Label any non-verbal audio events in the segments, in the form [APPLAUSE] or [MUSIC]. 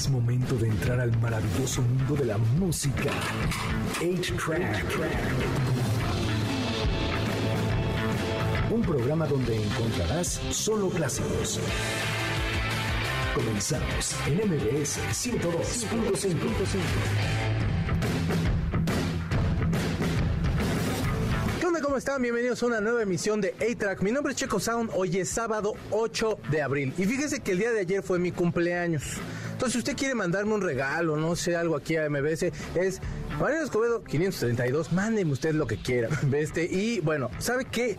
Es momento de entrar al maravilloso mundo de la música. 8-Track. Un programa donde encontrarás solo clásicos. Comenzamos en MBS 102.5. ¿Qué onda? ¿Cómo están? Bienvenidos a una nueva emisión de A-Track. Mi nombre es Checo Sound. Hoy es sábado 8 de abril. Y fíjese que el día de ayer fue mi cumpleaños. Entonces, si usted quiere mandarme un regalo, no sé, algo aquí a MBS, es Mariano Escobedo 532. Mándeme usted lo que quiera. [LAUGHS] Este, y bueno, ¿sabe qué?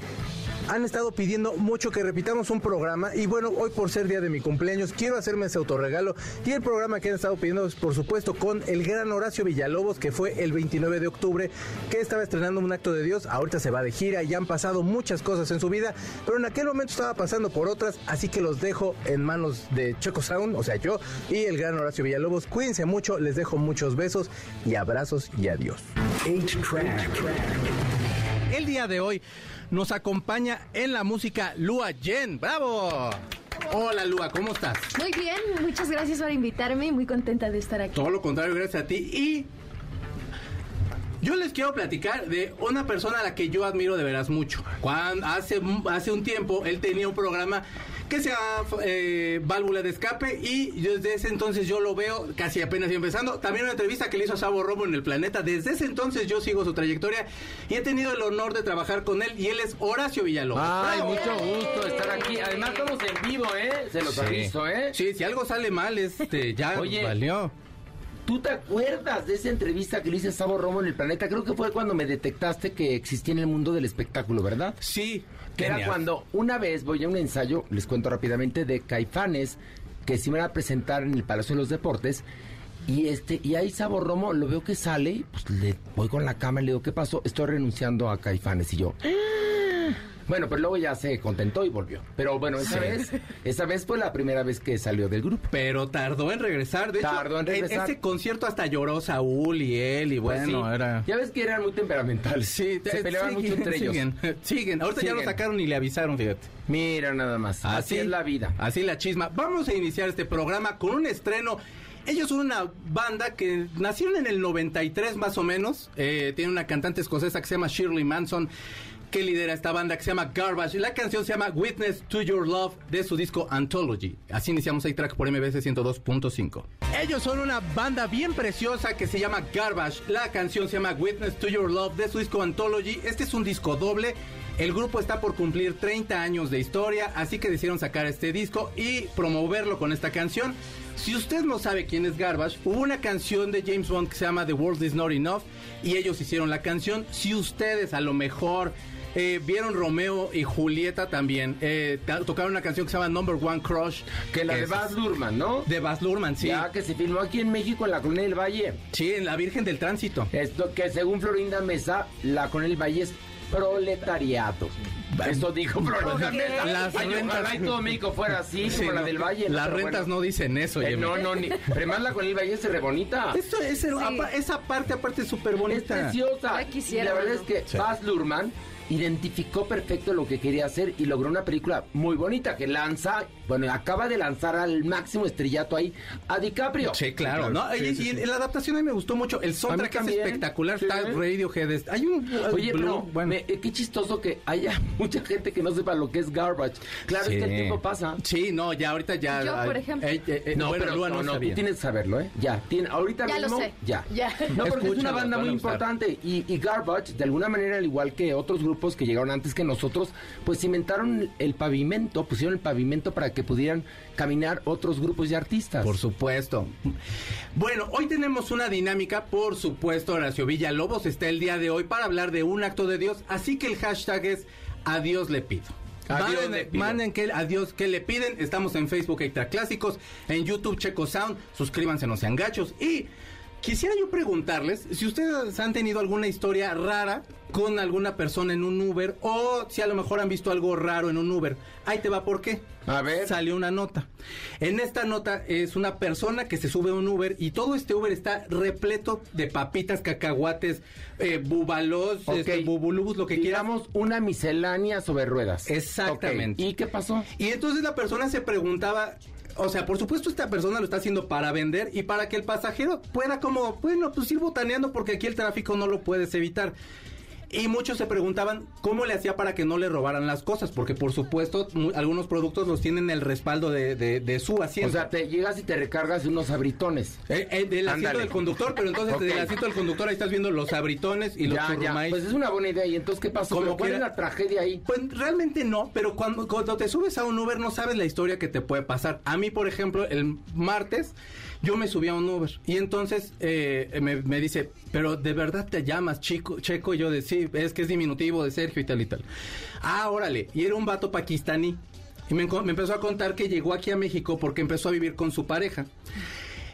Han estado pidiendo mucho que repitamos un programa y bueno, hoy por ser día de mi cumpleaños quiero hacerme ese autorregalo y el programa que han estado pidiendo es por supuesto con el gran Horacio Villalobos que fue el 29 de octubre que estaba estrenando un acto de Dios, ahorita se va de gira y han pasado muchas cosas en su vida, pero en aquel momento estaba pasando por otras, así que los dejo en manos de Choco Sound, o sea yo y el gran Horacio Villalobos, cuídense mucho, les dejo muchos besos y abrazos y adiós. El día de hoy nos acompaña en la música Lua Jen. ¡Bravo! Hola Lua, ¿cómo estás? Muy bien, muchas gracias por invitarme, muy contenta de estar aquí. Todo lo contrario, gracias a ti. Y yo les quiero platicar de una persona a la que yo admiro de veras mucho. Cuando hace, hace un tiempo él tenía un programa que se llama eh, Válvula de Escape y desde ese entonces yo lo veo casi apenas empezando. También una entrevista que le hizo a Sabo Romo en El Planeta. Desde ese entonces yo sigo su trayectoria y he tenido el honor de trabajar con él y él es Horacio Villalobos. Ay, mucho gusto estar aquí. Además estamos en vivo, ¿eh? Se los Sí. aviso, ¿eh? Sí, si algo sale mal, este, ya Oye. valió. ¿Tú te acuerdas de esa entrevista que le hice a Sabo Romo en El Planeta? Creo que fue cuando me detectaste que existía en el mundo del espectáculo, ¿verdad? Sí. Que era cuando una vez voy a un ensayo, les cuento rápidamente, de Caifanes, que se iban a presentar en el Palacio de los Deportes. Y este, y ahí Sabo Romo lo veo que sale, pues le voy con la cámara y le digo, ¿qué pasó? Estoy renunciando a Caifanes. Y yo. Bueno, pero luego ya se contentó y volvió. Pero bueno, esa Sí. vez, esa vez fue la primera vez que salió del grupo. Pero tardó en regresar. De hecho, Tardó en regresar. ese concierto hasta lloró Saúl y él y Pues bueno, sí. era... Ya ves que eran muy temperamentales. Sí, se eh, peleaban siguen, mucho entre ellos. Siguen, [LAUGHS] siguen. Ahorita ya lo sacaron y le avisaron, fíjate. Mira nada más. Así, es la vida. Así la chisma. Vamos a iniciar este programa con un estreno. Ellos son una banda que nacieron en el 93 más o menos. Eh, tiene una cantante escocesa que se llama Shirley Manson que lidera esta banda que se llama Garbage. La canción se llama Witness to Your Love de su disco Anthology. Así iniciamos ahí track por MBC 102.5. Ellos son una banda bien preciosa que se llama Garbage. La canción se llama Witness to Your Love de su disco Anthology. Este es un disco doble. El grupo está por cumplir 30 años de historia, así que decidieron sacar este disco y promoverlo con esta canción. Si usted no sabe quién es Garbage, hubo una canción de James Bond que se llama The World Is Not Enough y ellos hicieron la canción. Si ustedes a lo mejor eh, vieron Romeo y Julieta también, eh, tocaron una canción que se llama Number One Crush. Que la de es Baz Luhrmann, ¿no? De Baz Luhrmann, sí. Ya que se filmó aquí en México en la Colonia del Valle. Sí, en La Virgen del Tránsito. Esto que según Florinda Mesa, la Colonia del Valle es proletariado. Eso dijo Florinda Mesa. Las Ay, rentas- ojalá y todo México fuera así, Sí, como la no, del Valle. ¿no? Las Pero rentas bueno. no dicen eso, Eh, no, no, ni. Además, la Colonia del Valle es re bonita. Esto es apa- esa parte aparte es súper Es bonita. preciosa. Ya quisiera, y la verdad ¿no? es que Sí. Baz Luhrmann identificó perfecto lo que quería hacer y logró una película muy bonita que lanza, bueno, acaba de lanzar al máximo estrellato ahí a DiCaprio. Sí, claro, ¿no? Sí, y, sí, y sí. la adaptación a mí me gustó mucho. El soundtrack es espectacular. sí. Está Radiohead. Hay un. Oye, Blue, pero bueno. me- eh, qué chistoso que haya [LAUGHS] mucha gente que no sepa lo que es garbage. Claro, Sí. es que el tiempo pasa. Sí, no, ya ahorita ya. Yo, por ejemplo. eh, eh, eh, No, bueno, pero Lua no, no, tú tienes que saberlo, ¿eh? Ya, tiene, ahorita Ya lo sé. ya. Ya. No, porque es una banda muy importante y, y Garbage, de alguna manera, al igual que otros grupos que llegaron antes que nosotros, pues cimentaron el pavimento, pusieron el pavimento para que pudieran caminar otros grupos y artistas. Por supuesto. Bueno, hoy tenemos una dinámica, por supuesto, Horacio Villalobos está el día de hoy para hablar de un acto de Dios, así que el hashtag es a Dios le pido. A Dios manden, manden que, a Dios que le piden. Estamos en Facebook Extra Clásicos, en YouTube Checo Sound. Suscríbanse, no sean gachos. Y quisiera yo preguntarles si ustedes han tenido alguna historia rara con alguna persona en un Uber o si a lo mejor han visto algo raro en un Uber. Ahí te va, ¿por qué? A ver. Salió una nota. En esta nota es una persona que se sube a un Uber y todo este Uber está repleto de papitas, cacahuates, eh, bubalos, Ok. este, bubulubus, lo que quieras. Digamos una miscelánea sobre ruedas. Exactamente. ¿Y qué pasó? Y entonces la persona se preguntaba, o sea, por supuesto esta persona lo está haciendo para vender y para que el pasajero pueda como, bueno, pues ir botaneando porque aquí el tráfico no lo puedes evitar. Y muchos se preguntaban cómo le hacía para que no le robaran las cosas, porque por supuesto mu- algunos productos los tienen el respaldo de, de- de su O asiento. sea, te llegas y te recargas unos abritones. Eh, eh, del asiento Ándale. del conductor, pero entonces Ok. del asiento del conductor ahí estás viendo los abritones y los Ya, ya. Pues es una buena idea. ¿Y entonces qué pasó? Como ¿Pero ¿Cuál es la tragedia ahí? Pues realmente no, pero cuando, cuando te subes a un Uber no sabes la historia que te puede pasar. A mí, por ejemplo, el martes yo me subí a un Uber y entonces eh, me, dice, pero de verdad te llamas chico, Checo, y yo de sí, es que es diminutivo de Sergio y tal y tal. Ah, órale, y era un vato pakistaní. Y me, empezó a contar que llegó aquí a México porque empezó a vivir con su pareja.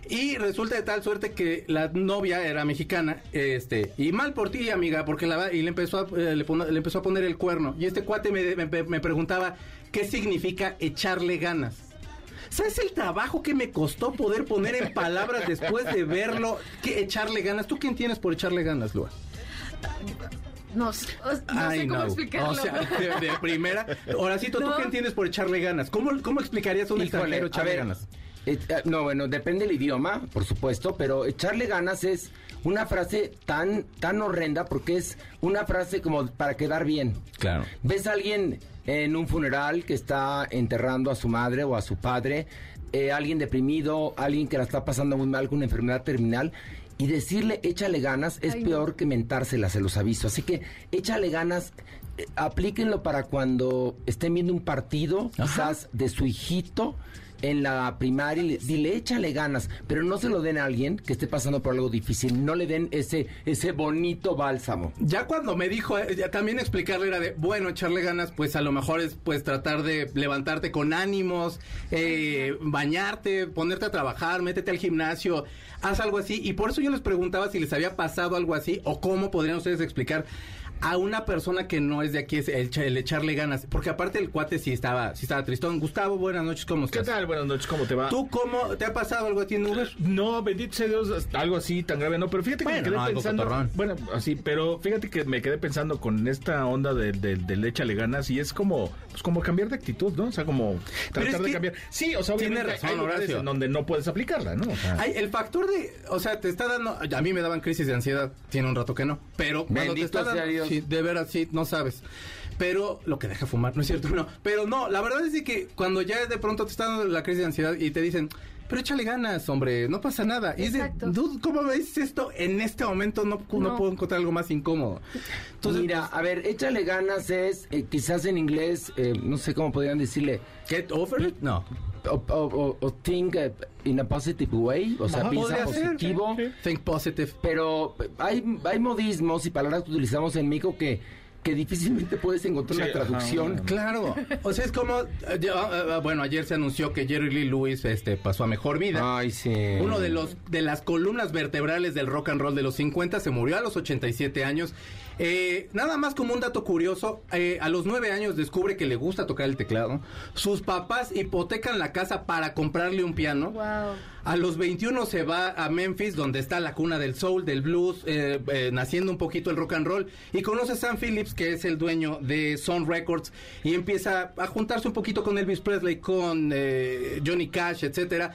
Y resulta de tal suerte que la novia era mexicana, este, y mal por ti, amiga, porque la y le empezó a, eh, le, le empezó a poner el cuerno. Y este cuate me- me preguntaba qué significa echarle ganas. ¿Sabes el trabajo que me costó poder poner en palabras después de verlo? Que echarle ganas. ¿Tú quién tienes por echarle ganas, Lua? No, no I sé cómo know. explicarlo. O sea, de, de primera. Horacito, ¿tú No. qué entiendes por echarle ganas? ¿Cómo, cómo explicarías a un Híjole, extranjero echarle ver, ganas? eh, eh, no, bueno, depende del idioma, por supuesto, pero echarle ganas es una frase tan, tan horrenda porque es una frase como para quedar bien. Claro. Ves a alguien en un funeral que está enterrando a su madre o a su padre, eh, alguien deprimido, alguien que la está pasando muy mal con una enfermedad terminal. Y decirle échale ganas es Ay, no. peor que mentárselas, se los aviso. Así que échale ganas, eh, aplíquenlo para cuando estén viendo un partido, quizás de su hijito en la primaria, y le- dile échale ganas, pero no se lo den a alguien que esté pasando por algo difícil, no le den ese, ese bonito bálsamo. Ya cuando me dijo, eh, también explicarle era de, bueno, echarle ganas, pues a lo mejor es pues tratar de levantarte con ánimos, eh, bañarte, ponerte a trabajar, métete al gimnasio, haz algo así. Y por eso yo les preguntaba si les había pasado algo así o cómo podrían ustedes explicar a una persona que no es de aquí es el, echa- el echarle ganas. Porque aparte el cuate sí estaba, sí estaba tristón. Gustavo, buenas noches, ¿cómo ¿Qué estás? tal? Buenas noches, ¿cómo te va? ¿Tú cómo te ha pasado algo a ti en Uber? No, bendito sea Dios, algo así tan grave, no, pero fíjate que Bueno, me quedé no, pensando. Bueno, así, pero fíjate que me quedé pensando con esta onda del de, échale ganas y es como, pues como cambiar de actitud, ¿no? O sea, como tratar es de cambiar. Sí, o sea, tiene obviamente razón, hay lugares Horacio. en donde no puedes aplicarla, ¿no? O sea, Ay, el factor de, o sea, te está dando, a mí me daban crisis de ansiedad, tiene un rato que no, pero cuando te Bendito está sea dando, Sí, de veras, sí, no sabes. Pero lo que deja fumar, no es cierto, [LAUGHS] no. Pero no, la verdad es de que cuando ya de pronto te está dando la crisis de ansiedad y te dicen, pero échale ganas, hombre, no pasa nada. Y Exacto. dude, ¿cómo me dices esto? En este momento no, no. No. puedo encontrar algo más incómodo. Entonces, Mira, a ver, échale ganas es, eh, quizás en inglés, eh, no sé cómo podrían decirle, get over it? No. O, o- o- think eh, in a positive way, o sea, Ajá, piensa ser, positivo. sí, sí. Think positive. Pero hay, hay modismos y palabras que utilizamos en México que, que difícilmente puedes encontrar Sí, una traducción. Claro, o sea, es como, eh, ya, eh, bueno, ayer se anunció que Jerry Lee Lewis este, pasó a mejor vida. Ay, sí. Uno de los de las columnas vertebrales del rock and roll de los 50 se murió a los 87 años. Eh, nada más como un dato curioso, eh, a los 9 años descubre que le gusta tocar el teclado. Sus papás hipotecan la casa para comprarle un piano. Wow. A los 21 se va a Memphis, donde está la cuna del soul, del blues, eh, eh, naciendo un poquito el rock and roll. Y conoce a Sam Phillips, que es el dueño de Sun Records, y empieza a juntarse un poquito con Elvis Presley, con eh, Johnny Cash, etcétera.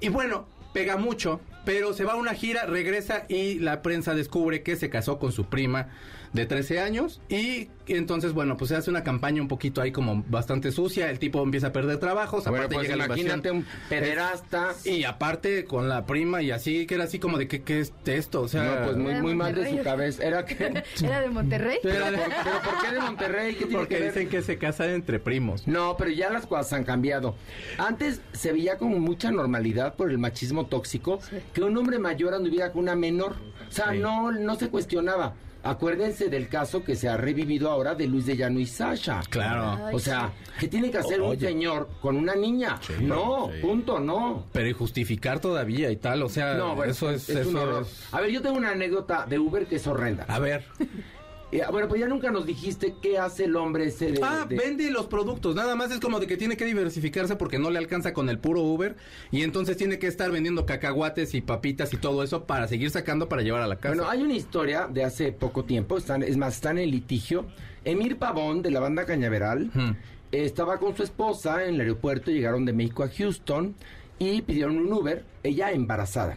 Y bueno, pega mucho, pero se va a una gira, regresa y la prensa descubre que se casó con su prima de 13 años y entonces bueno pues se hace una campaña un poquito ahí como bastante sucia el tipo empieza a perder trabajos Bueno, aparte pues llega la imagínate un pederasta. Y aparte con la prima y así, que era así como de que qué es esto, o sea... No, pues muy, muy mal de su Monterrey. cabeza. Era que... [LAUGHS] ¿Era de Monterrey? Pero, ¿por, pero ¿por qué de Monterrey? ¿Qué tiene porque que ver? dicen que se casan entre primos. No, pero ya las cosas han cambiado. Antes se veía como mucha normalidad por el machismo tóxico que un hombre mayor anduviera con una menor. O sea, Sí. no, no se cuestionaba. Acuérdense del caso que se ha revivido ahora de Luis de Llano y Sasha. Claro. O sea, ¿qué tiene que hacer un señor con una niña? no, sí. punto, no. Pero y justificar todavía y tal, o sea, No, bueno, eso es... eso es- A ver, yo tengo una anécdota de Uber que es horrenda. A ver. [LAUGHS] Eh, bueno, pues ya nunca nos dijiste qué hace el hombre ese de... Ah, de- vende los productos. Nada más es como de que tiene que diversificarse porque no le alcanza con el puro Uber. Y entonces tiene que estar vendiendo cacahuates y papitas y todo eso para seguir sacando para llevar a la casa. Bueno, hay una historia de hace poco tiempo, están, es más, están en litigio. Emir Pavón, de la banda Cañaveral, Hmm. estaba con su esposa en el aeropuerto, llegaron de México a Houston y pidieron un Uber, ella embarazada.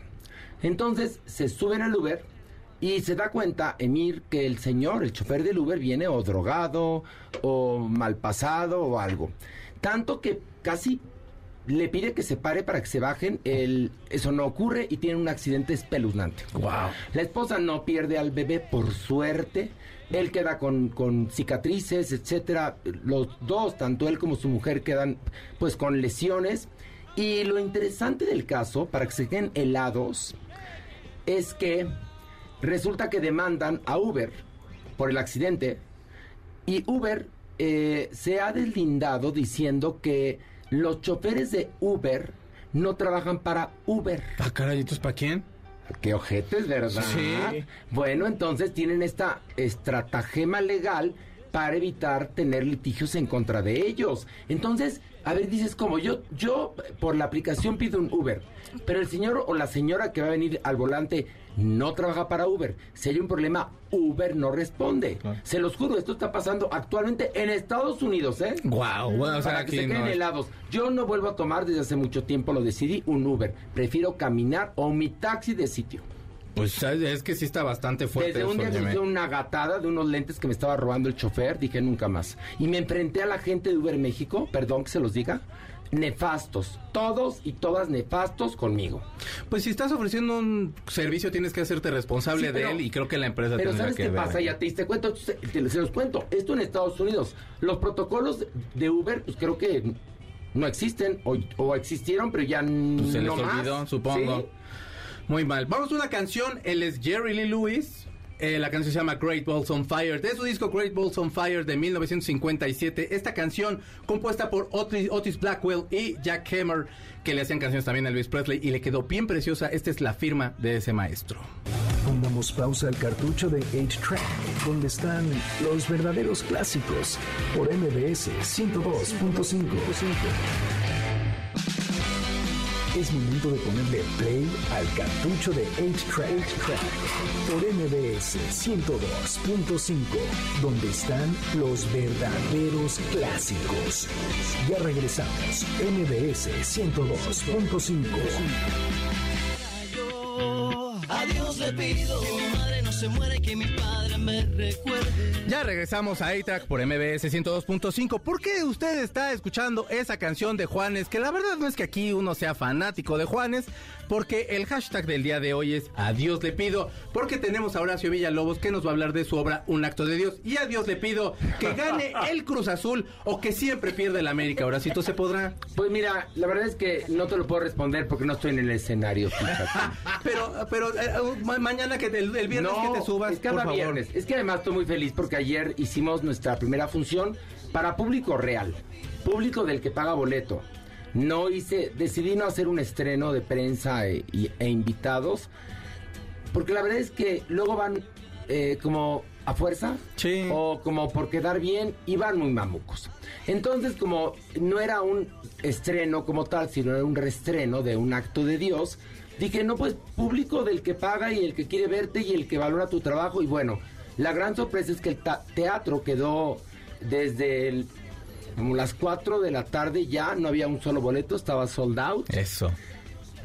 Entonces se suben al Uber y se da cuenta, Emir, que el señor, el chofer del Uber, viene o drogado o mal pasado o algo. Tanto que casi le pide que se pare para que se bajen. El, eso no ocurre y tiene un accidente espeluznante. Wow. La esposa no pierde al bebé por suerte. Él queda con, con cicatrices, etcétera. Los dos, tanto él como su mujer, quedan pues con lesiones. Y lo interesante del caso, para que se queden helados, es que resulta que demandan a Uber por el accidente y Uber eh, se ha deslindado diciendo que los choferes de Uber no trabajan para Uber. Ah, caray, ¿entonces para quién? Qué ojetes, ¿verdad? Sí. Bueno, entonces tienen esta estratagema legal para evitar tener litigios en contra de ellos. Entonces, a ver, dices como yo, yo por la aplicación pido un Uber, pero el señor o la señora que va a venir al volante no trabaja para Uber. Si hay un problema, Uber no responde. Claro. Se los juro, esto está pasando actualmente en Estados Unidos, ¿eh? Wow, bueno, o sea, Para que se queden no helados. Yo no vuelvo a tomar desde hace mucho tiempo, lo decidí, un Uber. Prefiero caminar o mi taxi de sitio. Pues es que sí está bastante fuerte. Desde un día óyeme. hice una gatada de unos lentes que me estaba robando el chofer, dije nunca más. Y me enfrenté a la gente de Uber México, perdón que se los diga, nefastos. Todos y todas nefastos conmigo. Pues si estás ofreciendo un servicio tienes que hacerte responsable Sí, pero- de él y creo que la empresa Pero ¿sabes que qué ver. pasa? Ya te diste cuenta, se, te- se los cuento. Esto en Estados Unidos. Los protocolos de Uber, pues creo que no existen o, o existieron, pero ya Pues se les más. olvidó, supongo. Sí. Muy mal. Vamos a una canción. Él es Jerry Lee Lewis. Eh, la canción se llama Great Balls on Fire. De su disco Great Balls on Fire de 1957. Esta canción compuesta por Otis, Blackwell y Jack Hammer, que le hacían canciones también a Elvis Presley y le quedó bien preciosa. Esta es la firma de ese maestro. Pongamos pausa al cartucho de 8-Track, donde están los verdaderos clásicos, por MBS 102.5. Es momento de ponerle play al cartucho de 8-Track por MBS 102.5, donde están los verdaderos clásicos. Ya regresamos, MBS 102.5. A Dios le pido que mi madre no se muera y que mi padre Ya regresamos a A-Track por MBS 102.5. ¿Por qué usted está escuchando esa canción de Juanes? Que la verdad no es que aquí uno sea fanático de Juanes, porque el hashtag del día de hoy es A Dios le pido, porque tenemos a Horacio Villalobos que nos va a hablar de su obra Un acto de Dios. Y a Dios le pido que gane [LAUGHS] el Cruz Azul o que siempre pierda el América. Horacito, ¿se podrá? Pues mira, la verdad es que no te lo puedo responder porque no estoy en el escenario. [LAUGHS] Pero, pero eh, ma- mañana que el, el viernes no, que te subas, es cada por favor. viernes. Es que además estoy muy feliz porque ayer hicimos nuestra primera función para público real, público del que paga boleto. No hice, decidí no hacer un estreno de prensa e, y- e invitados, porque la verdad es que luego van eh, como a fuerza Sí. o como por quedar bien y van muy mamucos. Entonces, como no era un estreno como tal, sino era un reestreno de un acto de Dios, dije, no, pues público del que paga y el que quiere verte y el que valora tu trabajo. Y bueno, la gran sorpresa es que el teatro quedó desde el- como las 4 de la tarde ya, no había un solo boleto, estaba sold out. Eso.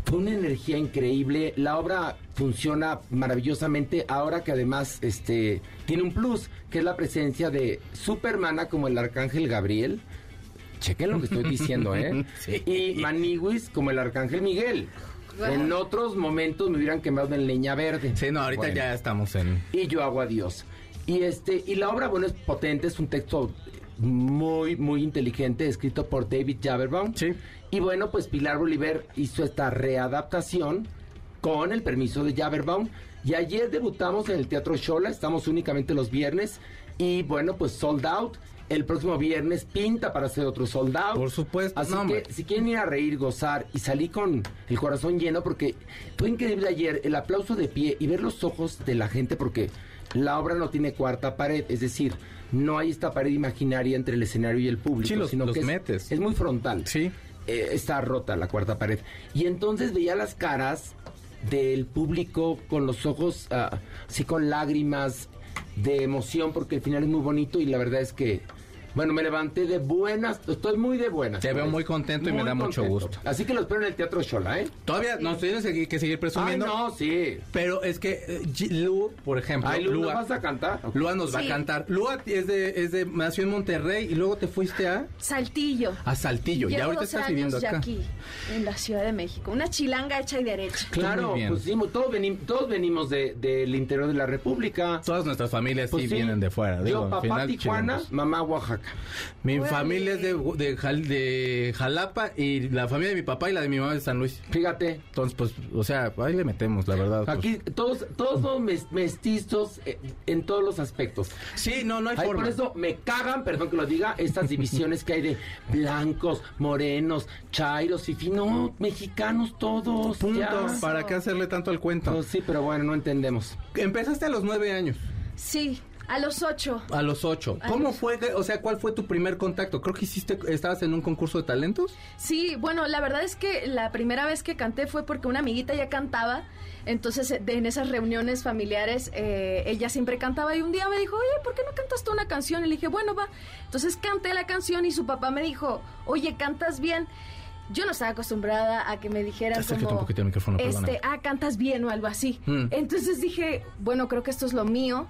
Fue una energía increíble. La obra funciona maravillosamente ahora que además este tiene un plus, que es la presencia de Supermana como el arcángel Gabriel. Chequen lo que estoy diciendo, ¿eh? [LAUGHS] Sí. Y Maniwis como el arcángel Miguel. En otros momentos me hubieran quemado en leña verde. Sí, no, ahorita Bueno ya estamos en... y yo hago a Dios. Y este y la obra bueno es potente, es un texto muy muy inteligente escrito por David Jaberbaum. Sí. Y bueno, pues Pilar Bolívar hizo esta readaptación con el permiso de Jaberbaum y ayer debutamos en el Teatro Shola, estamos únicamente los viernes y bueno, pues sold out. El próximo viernes pinta para hacer otro sold out. Por supuesto, Así no, que si quieren ir a reír, gozar y salí con el corazón lleno porque fue increíble ayer el aplauso de pie y ver los ojos de la gente porque la obra no tiene cuarta pared, es decir, no hay esta pared imaginaria entre el escenario y el público, Sí, los- sino los que es- metes. es muy frontal Sí. eh, está rota la cuarta pared. Y entonces veía las caras del público con los ojos así con lágrimas de emoción porque el final es muy bonito y la verdad es que Bueno, me levanté de buenas, estoy muy de buenas. Te veo muy contento y me da mucho gusto. Así que lo espero en el Teatro Shola, ¿eh? Todavía nos tienes que seguir Ay, presumiendo. no, sí. Pero es que eh, Lu, por ejemplo, Ay, Lu, ¿no Lua, vas a cantar? Lua nos va a cantar. Lua es de, es de, nació en Monterrey y luego te fuiste a, Saltillo. a Saltillo. y Llevo ahorita 12 estás viviendo acá. aquí, en la Ciudad de México. Una chilanga hecha y derecha. Claro, pues sí, todos, venim- todos venimos de- del interior de la República. Todas nuestras familias Pues sí, sí. vienen de fuera. Digo, Yo, papá final, Tijuana, mamá Oaxaca. Mi Órale. familia es de, de, Jal- de Jalapa y la familia de mi papá y la de mi mamá es de San Luis. Fíjate, Entonces, pues, o sea, ahí le metemos, la verdad. pues. aquí todos, todos somos mes- mestizos eh, en todos los aspectos. Sí, no, no hay Ay, forma. por eso me cagan, perdón que lo diga, estas divisiones que hay de blancos, morenos, chairos, fifi, no, mexicanos todos. Punto. ya. ¿Para qué hacerle tanto al cuento? Pues sí, pero bueno, no entendemos. Empezaste a los nueve años, Sí, a los ocho. a los ocho. A ¿Cómo los- fue, que- o sea, cuál fue tu primer contacto? Creo que hiciste, estabas en un concurso de talentos. Sí, bueno, la verdad es que la primera vez que canté fue porque una amiguita ya cantaba. Entonces, eh, de- en esas reuniones familiares, eh, ella siempre cantaba y un día me dijo, oye, ¿por qué no cantas tú una canción? Y le dije, bueno, va. Entonces canté la canción y su papá me dijo, oye, cantas bien. Yo no estaba acostumbrada a que me dijeran como, un poquito al micrófono, este, ah, cantas bien o algo así. Mm. Entonces dije, bueno, creo que esto es lo mío.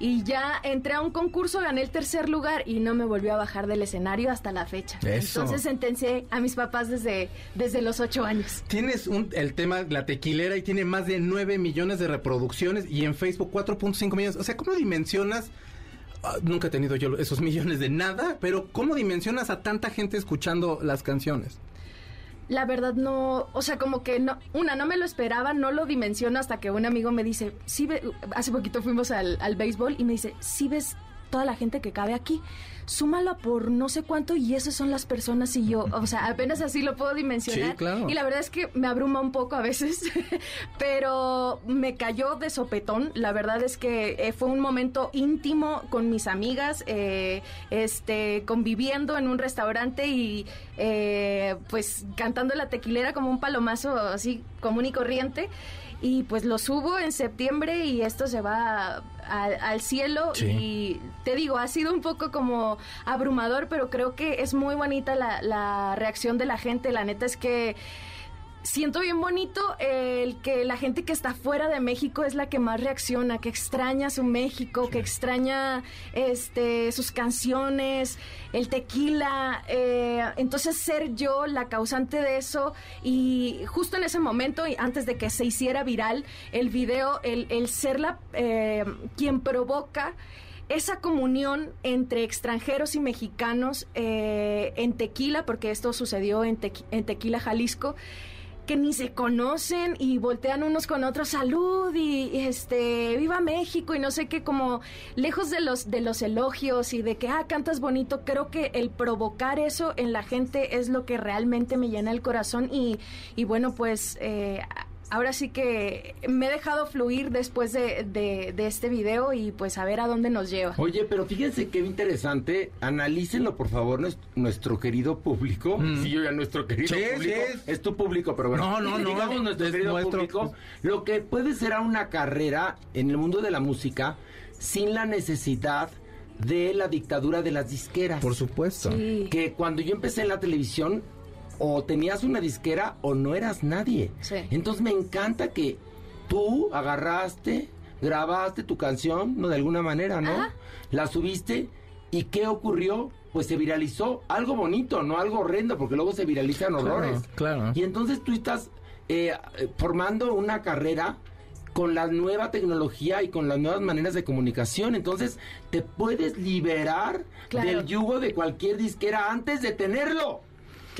Y ya entré a un concurso, gané el tercer lugar y no me volvió a bajar del escenario hasta la fecha. Eso. Entonces sentencié a mis papás desde, desde los ocho años. Tienes un, el tema La Tequilera y tiene más de 9 millones de reproducciones y en Facebook 4.5 millones. O sea, ¿cómo dimensionas? Ah, nunca he tenido yo esos millones de nada, pero ¿cómo dimensionas a tanta gente escuchando las canciones? La verdad no, o sea, como que no, una, no me lo esperaba, no lo dimensiono hasta que un amigo me dice, sí, ve, hace poquito fuimos al, al béisbol y me dice, sí ves toda la gente que cabe aquí, súmalo por no sé cuánto y esas son las personas y yo, o sea, apenas así lo puedo dimensionar. Sí, claro. Y la verdad es que me abruma un poco a veces, [LAUGHS] pero me cayó de sopetón. La verdad es que eh, fue un momento íntimo con mis amigas, eh, este, conviviendo en un restaurante y eh, pues cantando la tequilera como un palomazo así común y corriente. Y pues lo subo en septiembre y esto se va a- al cielo Sí. y te digo, ha sido un poco como abrumador, pero creo que es muy bonita la, la reacción de la gente. La neta es que siento bien bonito el que la gente que está fuera de México es la que más reacciona, que extraña su México, que extraña este sus canciones, el tequila. eh, entonces ser yo la causante de eso y justo en ese momento, y antes de que se hiciera viral el video, el, el ser la eh, quien provoca esa comunión entre extranjeros y mexicanos eh, en Tequila, porque esto sucedió en, Tequi- en Tequila, Jalisco, que ni se conocen y voltean unos con otros salud y, este viva México y no sé qué como lejos de los de los elogios y de que ah cantas bonito creo que el provocar eso en la gente es lo que realmente me llena el corazón y, y bueno pues eh, ahora sí que me he dejado fluir después de, de- de este video y pues a ver a dónde nos lleva. Oye, pero fíjense qué interesante. Analícenlo, por favor, nues- nuestro querido público. Mm. Sí, yo ya nuestro querido Sí, público. sí. Es tu público, pero bueno. No, no, no, Digamos nuestro es querido nuestro. público. Lo que puede ser a una carrera en el mundo de la música sin la necesidad de la dictadura de las disqueras. Por supuesto. Sí. que cuando yo empecé en la televisión o tenías una disquera o no eras nadie. Sí. Entonces me encanta que tú agarraste, grabaste tu canción, no de alguna manera, ¿no? Ajá. La subiste y ¿qué ocurrió? Pues se viralizó algo bonito, no algo horrendo, porque luego se viralizan Claro, horrores. claro. Y entonces tú estás eh, eh, formando una carrera con la nueva tecnología y con las nuevas maneras de comunicación. Entonces te puedes liberar Claro. del yugo de cualquier disquera antes de tenerlo.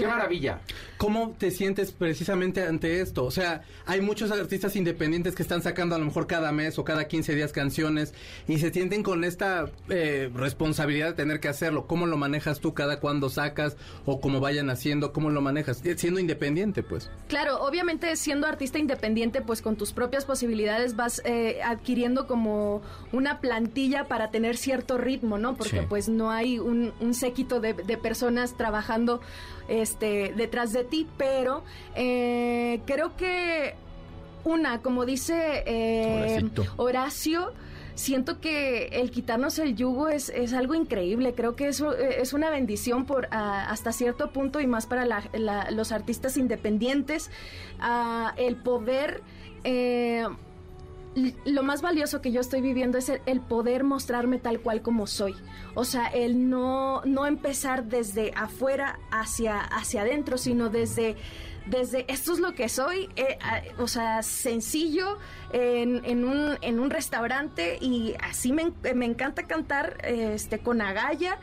¡Qué maravilla! ¿Cómo te sientes precisamente ante esto? O sea, hay muchos artistas independientes que están sacando a lo mejor cada mes o cada 15 días canciones y se sienten con esta eh, responsabilidad de tener que hacerlo. ¿Cómo lo manejas tú cada cuando sacas o cómo vayan haciendo? ¿Cómo lo manejas? Eh, Siendo independiente, pues. Claro, obviamente siendo artista independiente, pues con tus propias posibilidades vas eh, adquiriendo como una plantilla para tener cierto ritmo, ¿no? Porque Sí. pues no hay un, un séquito de, de personas trabajando este, detrás de ti, pero eh, creo que una, como dice eh. Horacio, siento que el quitarnos el yugo es, es algo increíble. Creo que eso eh, es una bendición por ah, hasta cierto punto y más para la- la- los artistas independientes. ah, el poder. eh, lo más valioso que yo estoy viviendo es el, poder mostrarme tal cual como soy. O sea, el no, no empezar desde afuera hacia, hacia adentro, sino desde, desde esto es lo que soy, eh, o sea, sencillo, en, un, en un restaurante y así me, me encanta cantar este, con agalla.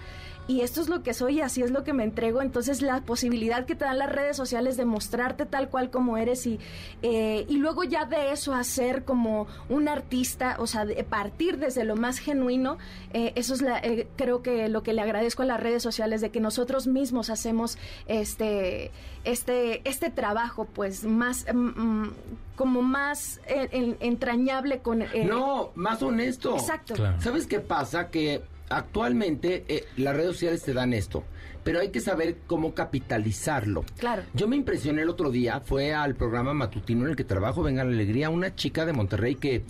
Y esto es lo que soy y así es lo que me entrego. Entonces la posibilidad que te dan las redes sociales de mostrarte tal cual como eres y, eh, y luego ya de eso hacer como un artista, o sea, de partir desde lo más genuino, eh, eso es la, eh, creo que lo que le agradezco a las redes sociales, de que nosotros mismos hacemos este, este, este trabajo pues más, mm, mm, como más eh, en- entrañable con... eh, No, más honesto. Exacto. Claro. ¿Sabes qué pasa? Que actualmente eh, las redes sociales te dan esto, pero hay que saber cómo capitalizarlo. Claro. Yo me impresioné el otro día, fue al programa matutino en el que trabajo, Venga la Alegría, una chica de Monterrey que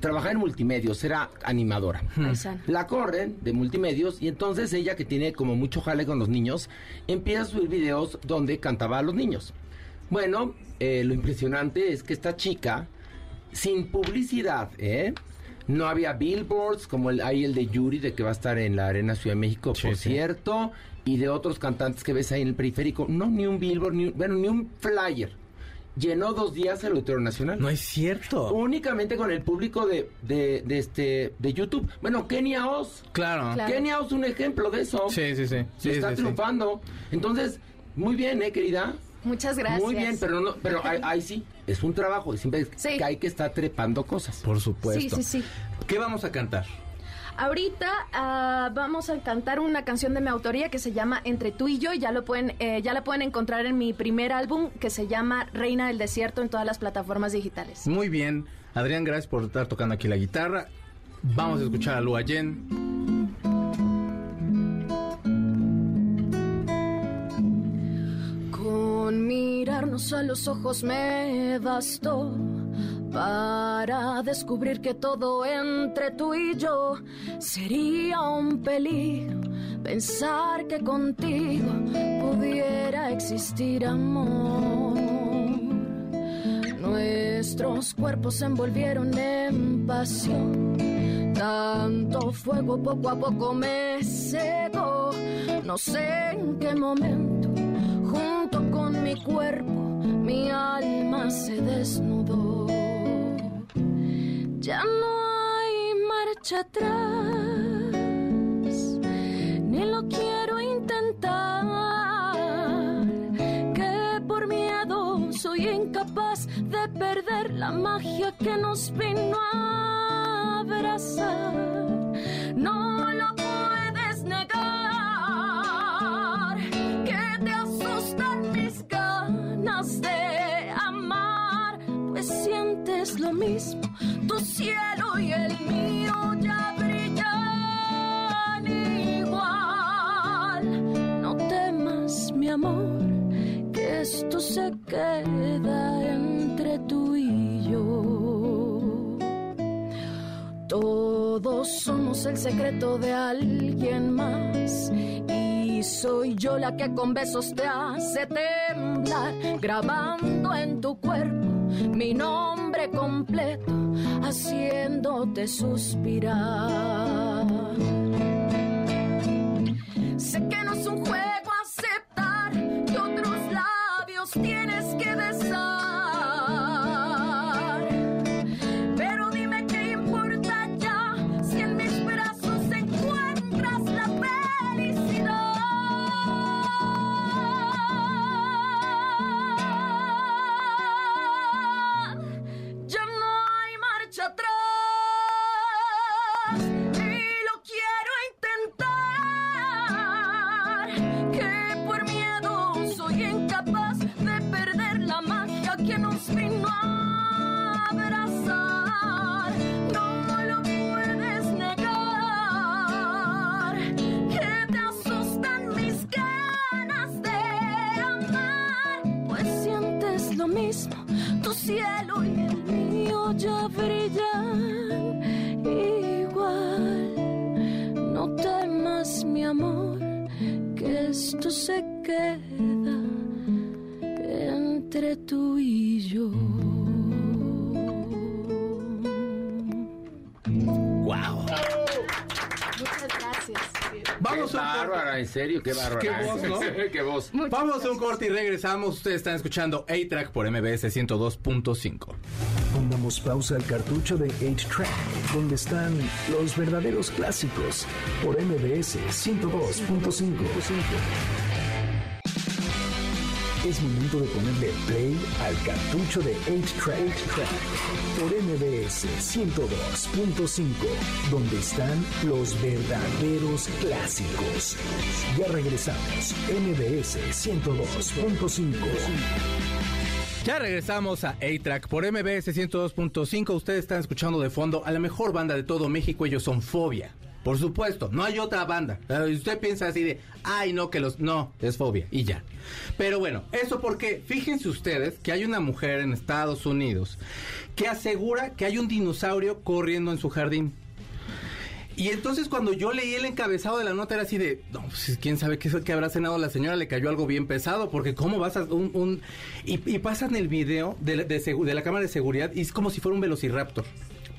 trabajaba en multimedios, era animadora. La corren de multimedios y entonces ella que tiene como mucho jale con los niños, empieza a subir videos donde cantaba a los niños. Bueno, eh, lo impresionante es que esta chica, sin publicidad, ¿eh? No había billboards como el, hay el de Yuri, de que va a estar en la Arena Ciudad de México, Sí, por sí. cierto, y de otros cantantes que ves ahí en el periférico. No, ni un billboard, ni un, bueno, ni un flyer. Llenó dos días el Auditorio Nacional. No es cierto. Únicamente con el público de, de, de este, de YouTube. Bueno, Kenia Oz. Claro. Claro. Kenia Oz un ejemplo de eso. Sí, sí, sí. Sí, está sí, sí. triunfando. Entonces, muy bien, ¿eh, querida? Muchas gracias. Muy bien, pero no, pero ahí, ahí sí, es un trabajo, siempre Sí. que hay que estar trepando cosas. Por supuesto. Sí, sí, sí. ¿Qué vamos a cantar? Ahorita ah, vamos a cantar una canción de mi autoría que se llama Entre tú y yo. Ya lo pueden, eh, ya la pueden encontrar en mi primer álbum que se llama Reina del Desierto en todas las plataformas digitales. Muy bien. Adrián, gracias por estar tocando aquí la guitarra. Vamos a escuchar a Lua Yen. Con mirarnos a los ojos me bastó para descubrir que todo entre tú y yo sería un peligro. Pensar que contigo pudiera existir amor. Nuestros cuerpos se envolvieron en pasión. Tanto fuego poco a poco me cegó. No sé en qué momento, junto con mi cuerpo, mi alma se desnudó. Ya no hay marcha atrás, ni lo quiero intentar. Que por miedo soy incapaz de perder la magia que nos vino a abrazar. No lo sientes lo mismo, tu cielo y el mío ya brillan igual. No temas, mi amor, que esto se queda entre tú y yo. Todos somos el secreto de alguien más. Y soy yo la que con besos te hace temblar, grabando en tu cuerpo mi nombre completo, haciéndote suspirar. Sé que no es un juego aceptar que otros labios tienes que besar. Queda entre tú y yo. ¡Wow! Muchas gracias. Vamos qué a un corte. bárbara, en serio, qué bárbara. Qué voz, ¿no? [LAUGHS] qué voz. Muchas Vamos a un corte y regresamos. Ustedes están escuchando A-Track por MBS 102.5. Pongamos pausa al cartucho de 8-Track, donde están los verdaderos clásicos por MBS 102.5. Es momento de ponerle play al cartucho de 8-Track por MBS 102.5, donde están los verdaderos clásicos. Ya regresamos, MBS 102.5. Ya regresamos a A-Track por MBS 102.5. Ustedes están escuchando de fondo a la mejor banda de todo México. Ellos son Fobia. Por supuesto, no hay otra banda. Usted piensa así de, ay, no, que los. No, es Fobia y ya. Pero bueno, eso porque fíjense ustedes que hay una mujer en Estados Unidos que asegura que hay un dinosaurio corriendo en su jardín. Y entonces cuando yo leí el encabezado de la nota era así de, no, pues quién sabe qué, qué habrá cenado la señora, le cayó algo bien pesado, porque cómo vas a un... un- y, pasan el video de la cámara de seguridad y es como si fuera un velociraptor.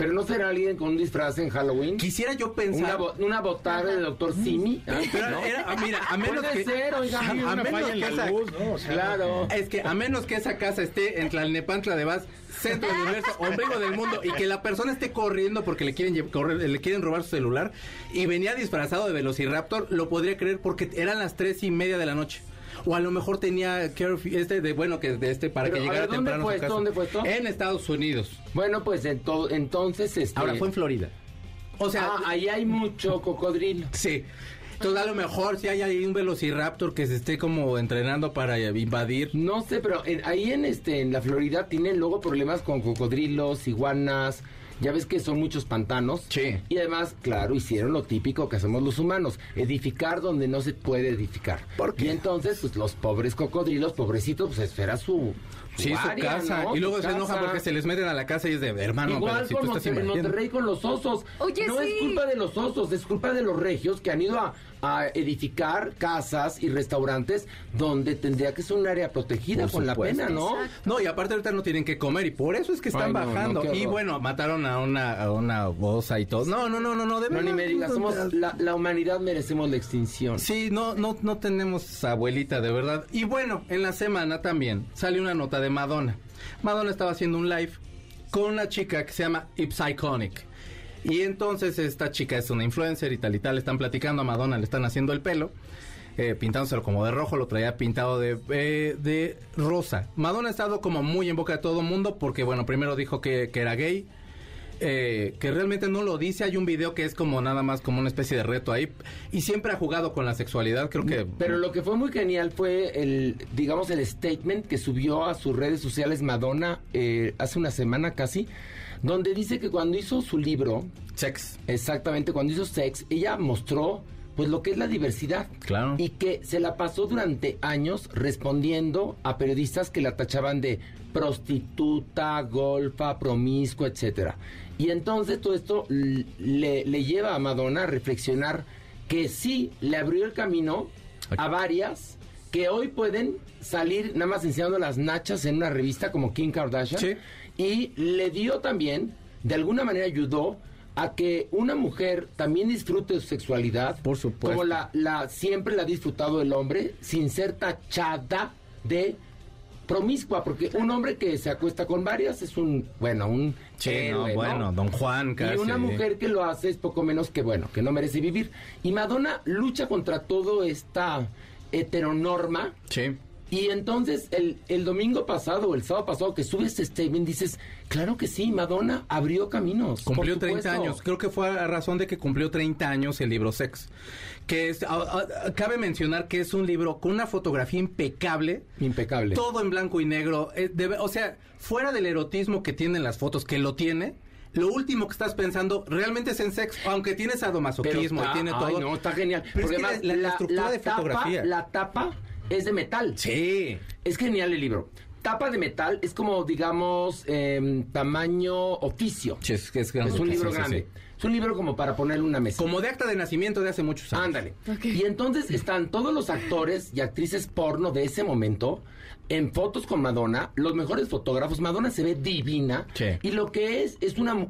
Pero no será alguien con un disfraz en Halloween. Quisiera yo Una, pensar... bo- una botarga de doctor Simi. ¿ah? Pero ¿No? era- mira, a menos que... ser, oiga. a, a una menos que esa- luz, ¿no? O sea, Claro. Es que a menos que esa casa esté en Tlalnepantla de Vaz, centro del universo, ombligo del mundo, y que la persona esté corriendo porque le quieren correr- le quieren robar su celular, y venía disfrazado de Velociraptor, lo podría creer porque eran las tres y media de la noche. O a lo mejor tenía curfew, este de bueno que de este para Pero, que a llegara ver, ¿dónde temprano a su esto? casa. ¿Dónde fue esto? En Estados Unidos. Bueno, pues ento- entonces... Este, Ahora fue en Florida. O sea, Ah, ahí hay mucho cocodrilo. sí. Entonces a lo mejor si hay ahí un Velociraptor que se esté como entrenando para invadir. No sé, pero en- ahí en este en la Florida tienen luego problemas con cocodrilos, iguanas. Ya ves que son muchos pantanos. Sí. Y además, claro, hicieron lo típico que hacemos los humanos, edificar donde no se puede edificar. ¿Por qué? Y entonces, pues los pobres cocodrilos, pobrecitos, pues espera su, Sí, su área, casa. ¿no? y luego Su se enojan porque se les meten a la casa y es de hermano, Igual pero si con tú estás Monterrey, con los osos. Oye, no es culpa de los osos, es culpa de los regios que han ido a, a edificar casas y restaurantes donde tendría que ser un área protegida Por con la pena, ¿no? No, y aparte ahorita no tienen que comer y por eso es que están Ay, no, no, bajando. y bueno, mataron a una, a una osa y todo. No, no, no, no, no, de No, verdad. ni me digas, somos la, la humanidad merecemos la extinción. Sí, no, no, no tenemos abuelita, de verdad. Y bueno, en la semana también salió una nota de Madonna. Madonna estaba haciendo un live con una chica que se llama Ipsyconic. Y entonces esta chica es una influencer y tal y tal, están platicando a Madonna, le están haciendo el pelo, eh, pintándoselo como de rojo, lo traía pintado de, eh, de rosa. Madonna ha estado como muy en boca de todo mundo porque, bueno, primero dijo que, que era gay, eh, que realmente no lo dice. Hay un video que es como nada más como una especie de reto ahí. Y siempre ha jugado con la sexualidad. Creo que. Pero lo que fue muy genial fue el, digamos, el statement que subió a sus redes sociales Madonna eh, hace una semana casi, donde dice que cuando hizo su libro, Sex. exactamente cuando hizo Sex, ella mostró pues lo que es la diversidad. Claro. Y que se la pasó durante años respondiendo a periodistas que la tachaban de prostituta, golfa, promiscua, etcétera. Y entonces todo esto le lleva a Madonna a reflexionar que sí le abrió el camino a varias que hoy pueden salir nada más enseñando las nachas en una revista como Kim Kardashian. Sí. Y le dio también, de alguna manera ayudó a que una mujer también disfrute de su sexualidad. Por supuesto. Como la, la siempre la ha disfrutado el hombre, sin ser tachada de promiscua, porque un hombre que se acuesta con varias es un, bueno, un Sí, héroe, no, bueno, Don Juan casi. y una mujer que lo hace es poco menos que bueno, que no merece vivir. Y Madonna lucha contra todo esta heteronorma. Sí. Y entonces el, el domingo pasado el sábado pasado que sube este statement dices, claro que sí, Madonna abrió caminos. Cumplió por 30 supuesto. años. Creo que fue a razón de que cumplió 30 años el libro Sex. Que es, a- a- cabe mencionar que es un libro con una fotografía impecable. Impecable. Todo en blanco y negro. eh, o sea, fuera del erotismo que tienen las fotos, que lo tiene. Lo último que estás pensando realmente es en sexo, aunque tiene Pero sadomasoquismo tiene ay, todo. no, está genial. Pero es Porque que además la- la estructura de tapa- fotografía. La tapa es de metal. Sí. Es genial el libro. tapa de metal, es como, digamos, em, tamaño oficio. Sí, es, que es, Es un libro sí, sí, grande. sí. Es un libro como para ponerle una mesa. Como de acta de nacimiento de hace muchos años. Ándale. Y entonces están todos los actores y actrices porno de ese momento en fotos con Madonna, los mejores fotógrafos. Madonna se ve divina. Sí. Y lo que es, es una.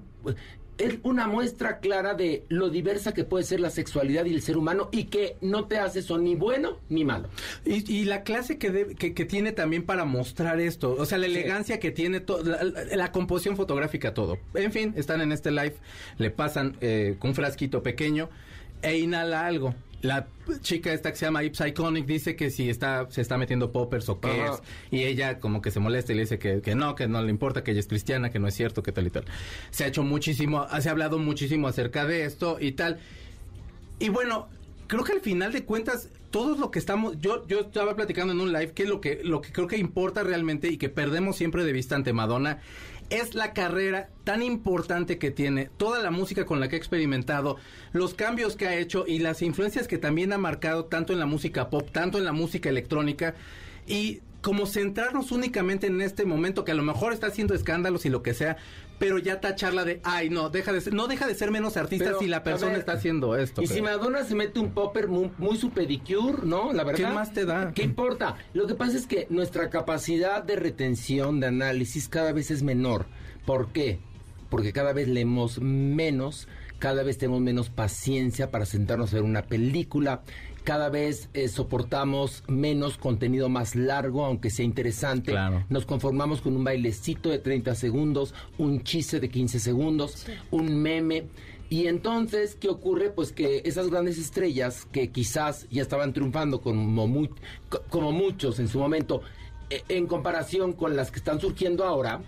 Es una muestra clara de lo diversa que puede ser la sexualidad y el ser humano y que no te hace eso ni bueno ni malo. Y, y la clase que, que, que tiene también para mostrar esto, o sea, la elegancia que tiene, to- la, composición fotográfica, todo. En fin, están en este live, le pasan eh, con un frasquito pequeño e inhala algo. La chica esta que se llama Ips Iconic dice que si está, se está metiendo poppers o qué Ajá. es. Y ella como que se molesta y le dice que, que no, que no le importa, que ella es cristiana, que no es cierto, que tal y tal. Se ha hecho muchísimo, se ha hablado muchísimo acerca de esto y tal. Y bueno, creo que al final de cuentas, todo lo que estamos, yo, yo estaba platicando en un live que lo que, lo que creo que importa realmente y que perdemos siempre de vista ante Madonna es la carrera tan importante que tiene, toda la música con la que ha experimentado, los cambios que ha hecho y las influencias que también ha marcado tanto en la música pop, tanto en la música electrónica. Y como centrarnos únicamente en este momento que a lo mejor está haciendo escándalos y lo que sea, pero ya tacharla de, ay no, deja de ser, no deja de ser menos artista Pero, si la persona ver, está haciendo esto. Y si Madonna se mete un popper muy, muy su pedicure, ¿no? La verdad. ¿Qué más te da? ¿Qué importa? Lo que pasa es que nuestra capacidad de retención, de análisis, cada vez es menor. ¿Por qué? Porque cada vez leemos menos, cada vez tenemos menos paciencia para sentarnos a ver una película, cada vez eh, soportamos menos contenido más largo, aunque sea interesante. Claro. Nos conformamos con un bailecito de 30 segundos, un chiste de 15 segundos, un meme. Y entonces, ¿qué ocurre? Pues que esas grandes estrellas que quizás ya estaban triunfando como, como muchos en su momento, eh, en comparación con las que están surgiendo ahora,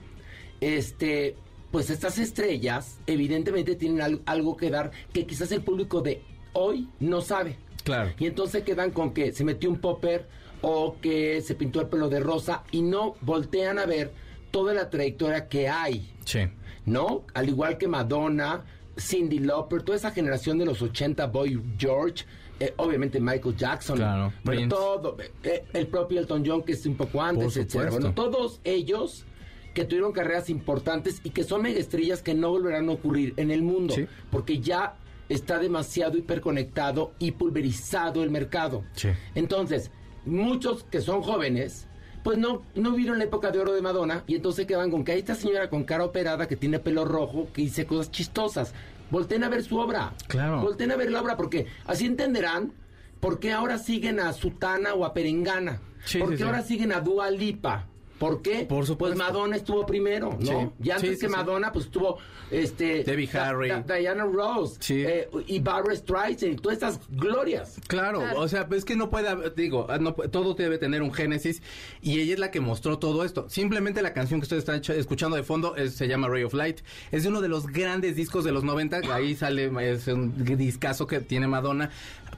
este, pues estas estrellas evidentemente tienen al- algo que dar que quizás el público de hoy no sabe. Claro. Y entonces quedan con que se metió un popper o que se pintó el pelo de rosa y no voltean a ver toda la trayectoria que hay, Sí. ¿no? Al igual que Madonna, Cindy Lauper, toda esa generación de los 80, Boy George, eh, obviamente Michael Jackson, Claro, pero todo, eh, el propio Elton John que es un poco antes, supuesto. Bueno, todos ellos que tuvieron carreras importantes y que son megaestrellas que no volverán a ocurrir en el mundo, Sí. porque ya está demasiado hiperconectado y pulverizado el mercado. Sí. Entonces, muchos que son jóvenes, pues no, no vieron la época de oro de Madonna y entonces quedan con que hay esta señora con cara operada que tiene pelo rojo, que dice cosas chistosas. Volten a ver su obra. Claro. Volten a ver la obra porque así entenderán por qué ahora siguen a Sutana o a Perengana. Sí, por qué sí. ahora siguen a Dua Lipa. ¿Por qué? Por supuesto. Pues Madonna estuvo primero, ¿no? Sí. Y antes Sí, sí, que sí. Madonna, pues estuvo este Debbie Harry. Da- Diana Rose Sí. eh, y Barbara Streisand y todas estas glorias. Claro, Claro. o sea, es que no puede, hab- digo, ah, no todo debe tener un génesis y ella es la que mostró todo esto. Simplemente la canción que ustedes están escuchando de fondo es- se llama Ray of Light. Es de uno de los grandes discos de los 90, ahí sale, es un discazo que tiene Madonna.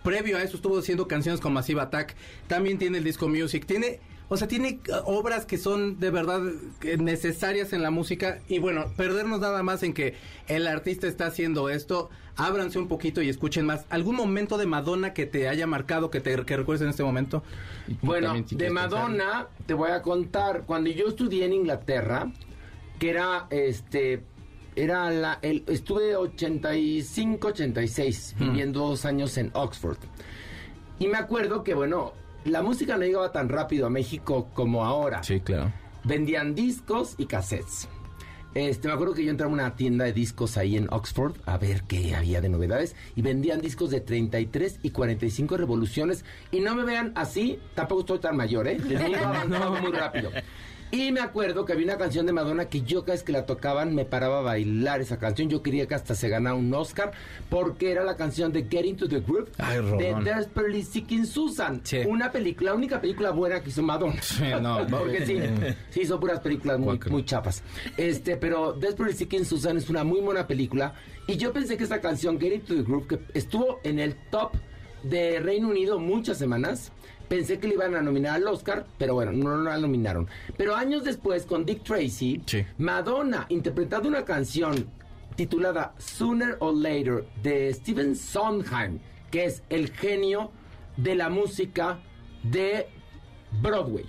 Previo a eso estuvo haciendo canciones con Massive Attack, también tiene el disco Music, tiene... O sea, tiene uh, obras que son de verdad eh, necesarias en la música y bueno, perdernos nada más en que el artista está haciendo esto, ábranse un poquito y escuchen más. ¿Algún momento de Madonna que te haya marcado, que te que recuerdes en este momento? Bueno, si de pensar. Madonna te voy a contar. Cuando yo estudié en Inglaterra, que era este. Era la. El, estuve 85, 86, Hmm. viviendo dos años en Oxford. Y me acuerdo que, bueno, la música no llegaba tan rápido a México como ahora. Sí, claro. Vendían discos y cassettes. Este, me acuerdo que yo entraba a una tienda de discos ahí en Oxford a ver qué había de novedades y vendían discos de 33 y 45 revoluciones y no me vean así, tampoco estoy tan mayor, ¿eh? Les digo, [LAUGHS] avanzaba muy rápido. Y me acuerdo que había una canción de Madonna que yo cada vez que la tocaban me paraba a bailar esa canción. Yo quería que hasta se ganara un Oscar porque era la canción de Get Into the Groove Ay, de. Desperately Seeking Susan. Sí. Una película, la única película buena que hizo Madonna. Sí, no, [LAUGHS] porque sí, sí, son puras películas muy, muy chapas. Este, pero Desperately Seeking Susan es una muy buena película. Y yo pensé que esta canción, Get Into the Groove, que estuvo en el top de Reino Unido muchas semanas. Pensé que le iban a nominar al Oscar, pero bueno, no la nominaron. Pero años después, con Dick Tracy, Sí. Madonna, interpretando una canción titulada Sooner or Later de Stephen Sondheim, que es el genio de la música de Broadway.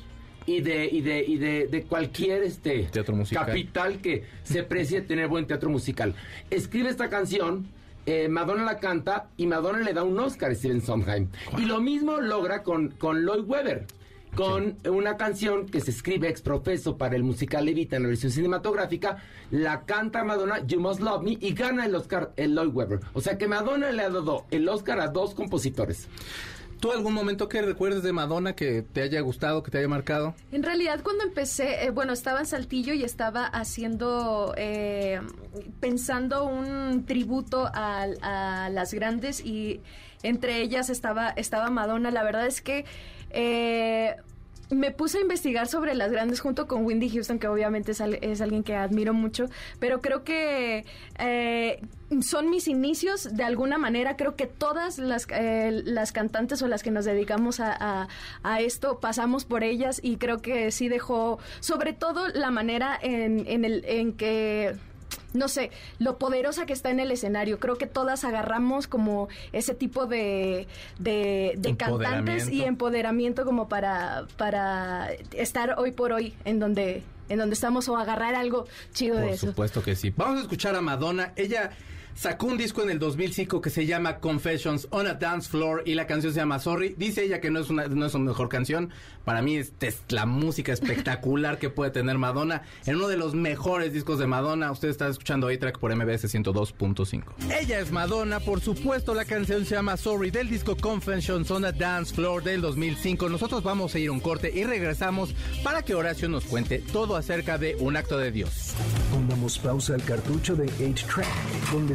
y de y de y de, de cualquier este Teatro musical. capital que se precie tener buen teatro musical. Escribe esta canción eh, Madonna la canta y Madonna le da un Oscar a Steven Sondheim. Y lo mismo logra con, con Lloyd Webber. Con una canción que se escribe ex profeso para el musical Evita en la versión cinematográfica, la canta Madonna, You Must Love Me, y gana el Oscar el Lloyd Webber. O sea que Madonna le ha dado el Oscar a dos compositores. ¿Tú algún momento que recuerdes de Madonna que te haya gustado, que te haya marcado? En realidad, cuando empecé, eh, bueno, estaba en Saltillo y estaba haciendo, eh, pensando un tributo a, las grandes y entre ellas estaba, estaba Madonna. La verdad es que eh, me puse a investigar sobre las grandes junto con Wendy Houston, que obviamente es, al- es alguien que admiro mucho, pero creo que eh, son mis inicios de alguna manera. Creo que todas las, eh, las cantantes o las que nos dedicamos a, a- a esto pasamos por ellas y creo que sí dejó, sobre todo la manera en, en, el, en que no sé, lo poderosa que está en el escenario. Creo que todas agarramos como ese tipo de, de, de cantantes y Empoderamiento. como para, para estar hoy por hoy en donde, en donde estamos o agarrar algo chido de Por eso. supuesto que sí. Vamos a escuchar a Madonna. Ella sacó un disco en el 2005 que se llama Confessions on a Dance Floor y la canción se llama Sorry. Dice ella que no es una no es su mejor canción. Para mí esta es la música espectacular que puede tener Madonna en uno de los mejores discos de Madonna. Usted está escuchando A-Track por MBS 102.5. Ella es Madonna, por supuesto la canción se llama Sorry del disco Confessions on a Dance Floor del 2005. Nosotros vamos a ir a un corte y regresamos para que Horacio nos cuente todo acerca de un acto de Dios. Pongamos pausa al cartucho de 8-Track, donde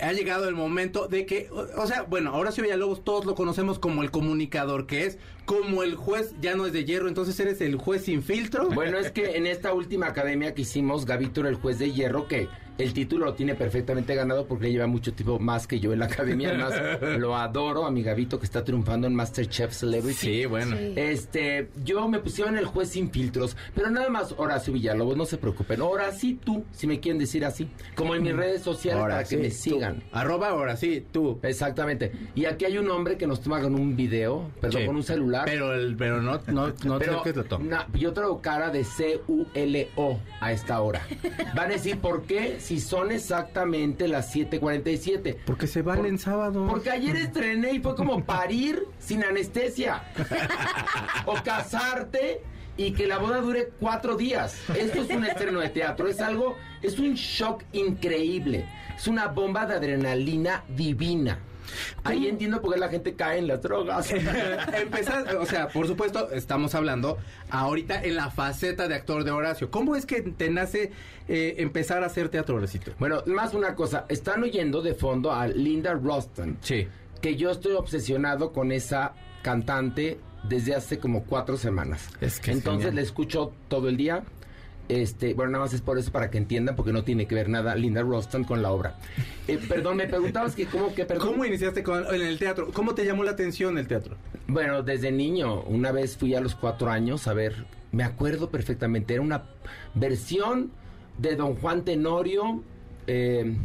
ha llegado el momento de que, o, sea, bueno, Horacio Villalobos todos lo conocemos como el comunicador, que es como el juez ya no es de hierro, entonces eres el juez sin filtro. Bueno, es que en esta última academia que hicimos, Gavito era el juez de hierro, que el título lo tiene perfectamente ganado porque lleva mucho tiempo más que yo en la academia. Además, [LAUGHS] lo adoro a mi Gavito que está triunfando en Masterchef Celebrity. Sí, bueno. Sí. Este, yo me pusieron el juez sin filtros, pero nada más Horacio Villalobos, no se preocupen. Ahora sí tú, si me quieren decir así, como en mis redes sociales Ahora para que me tú. sigan. Arroba ahora sí, tú. Exactamente. Y aquí hay un hombre que nos toma con un video, perdón, Sí. con un celular. Pero, el, pero no, no, no Pero te lo na- yo traigo cara de C-U-L-O a esta hora. Van a decir, ¿por qué? Si son exactamente las 7.47. Porque se vale en sábado. Porque ayer estrené y fue como parir sin anestesia. o casarte y que la boda dure cuatro días. Esto es un estreno de teatro. Es algo, es un shock increíble. Es una bomba de adrenalina divina. Ahí entiendo por qué la gente cae en las drogas. [LAUGHS] Empezar, o sea, por supuesto, estamos hablando ahorita en la faceta de actor de Horacio. ¿Cómo es que te nace eh, empezar a hacer teatro, Horacio? Bueno, más una cosa. Están oyendo de fondo a Linda Roston. Sí. que yo estoy obsesionado con esa cantante desde hace como cuatro semanas. Es que es Entonces genial. la escucho todo el día. Este, bueno, nada más es por eso para que entiendan, porque no tiene que ver nada Linda Roston con la obra. Eh, perdón, me preguntabas que cómo que perdón. ¿Cómo iniciaste con, en el teatro? ¿Cómo te llamó la atención el teatro? Bueno, desde niño, una vez fui a los cuatro años a ver, me acuerdo perfectamente, era una versión de Don Juan Tenorio, eh,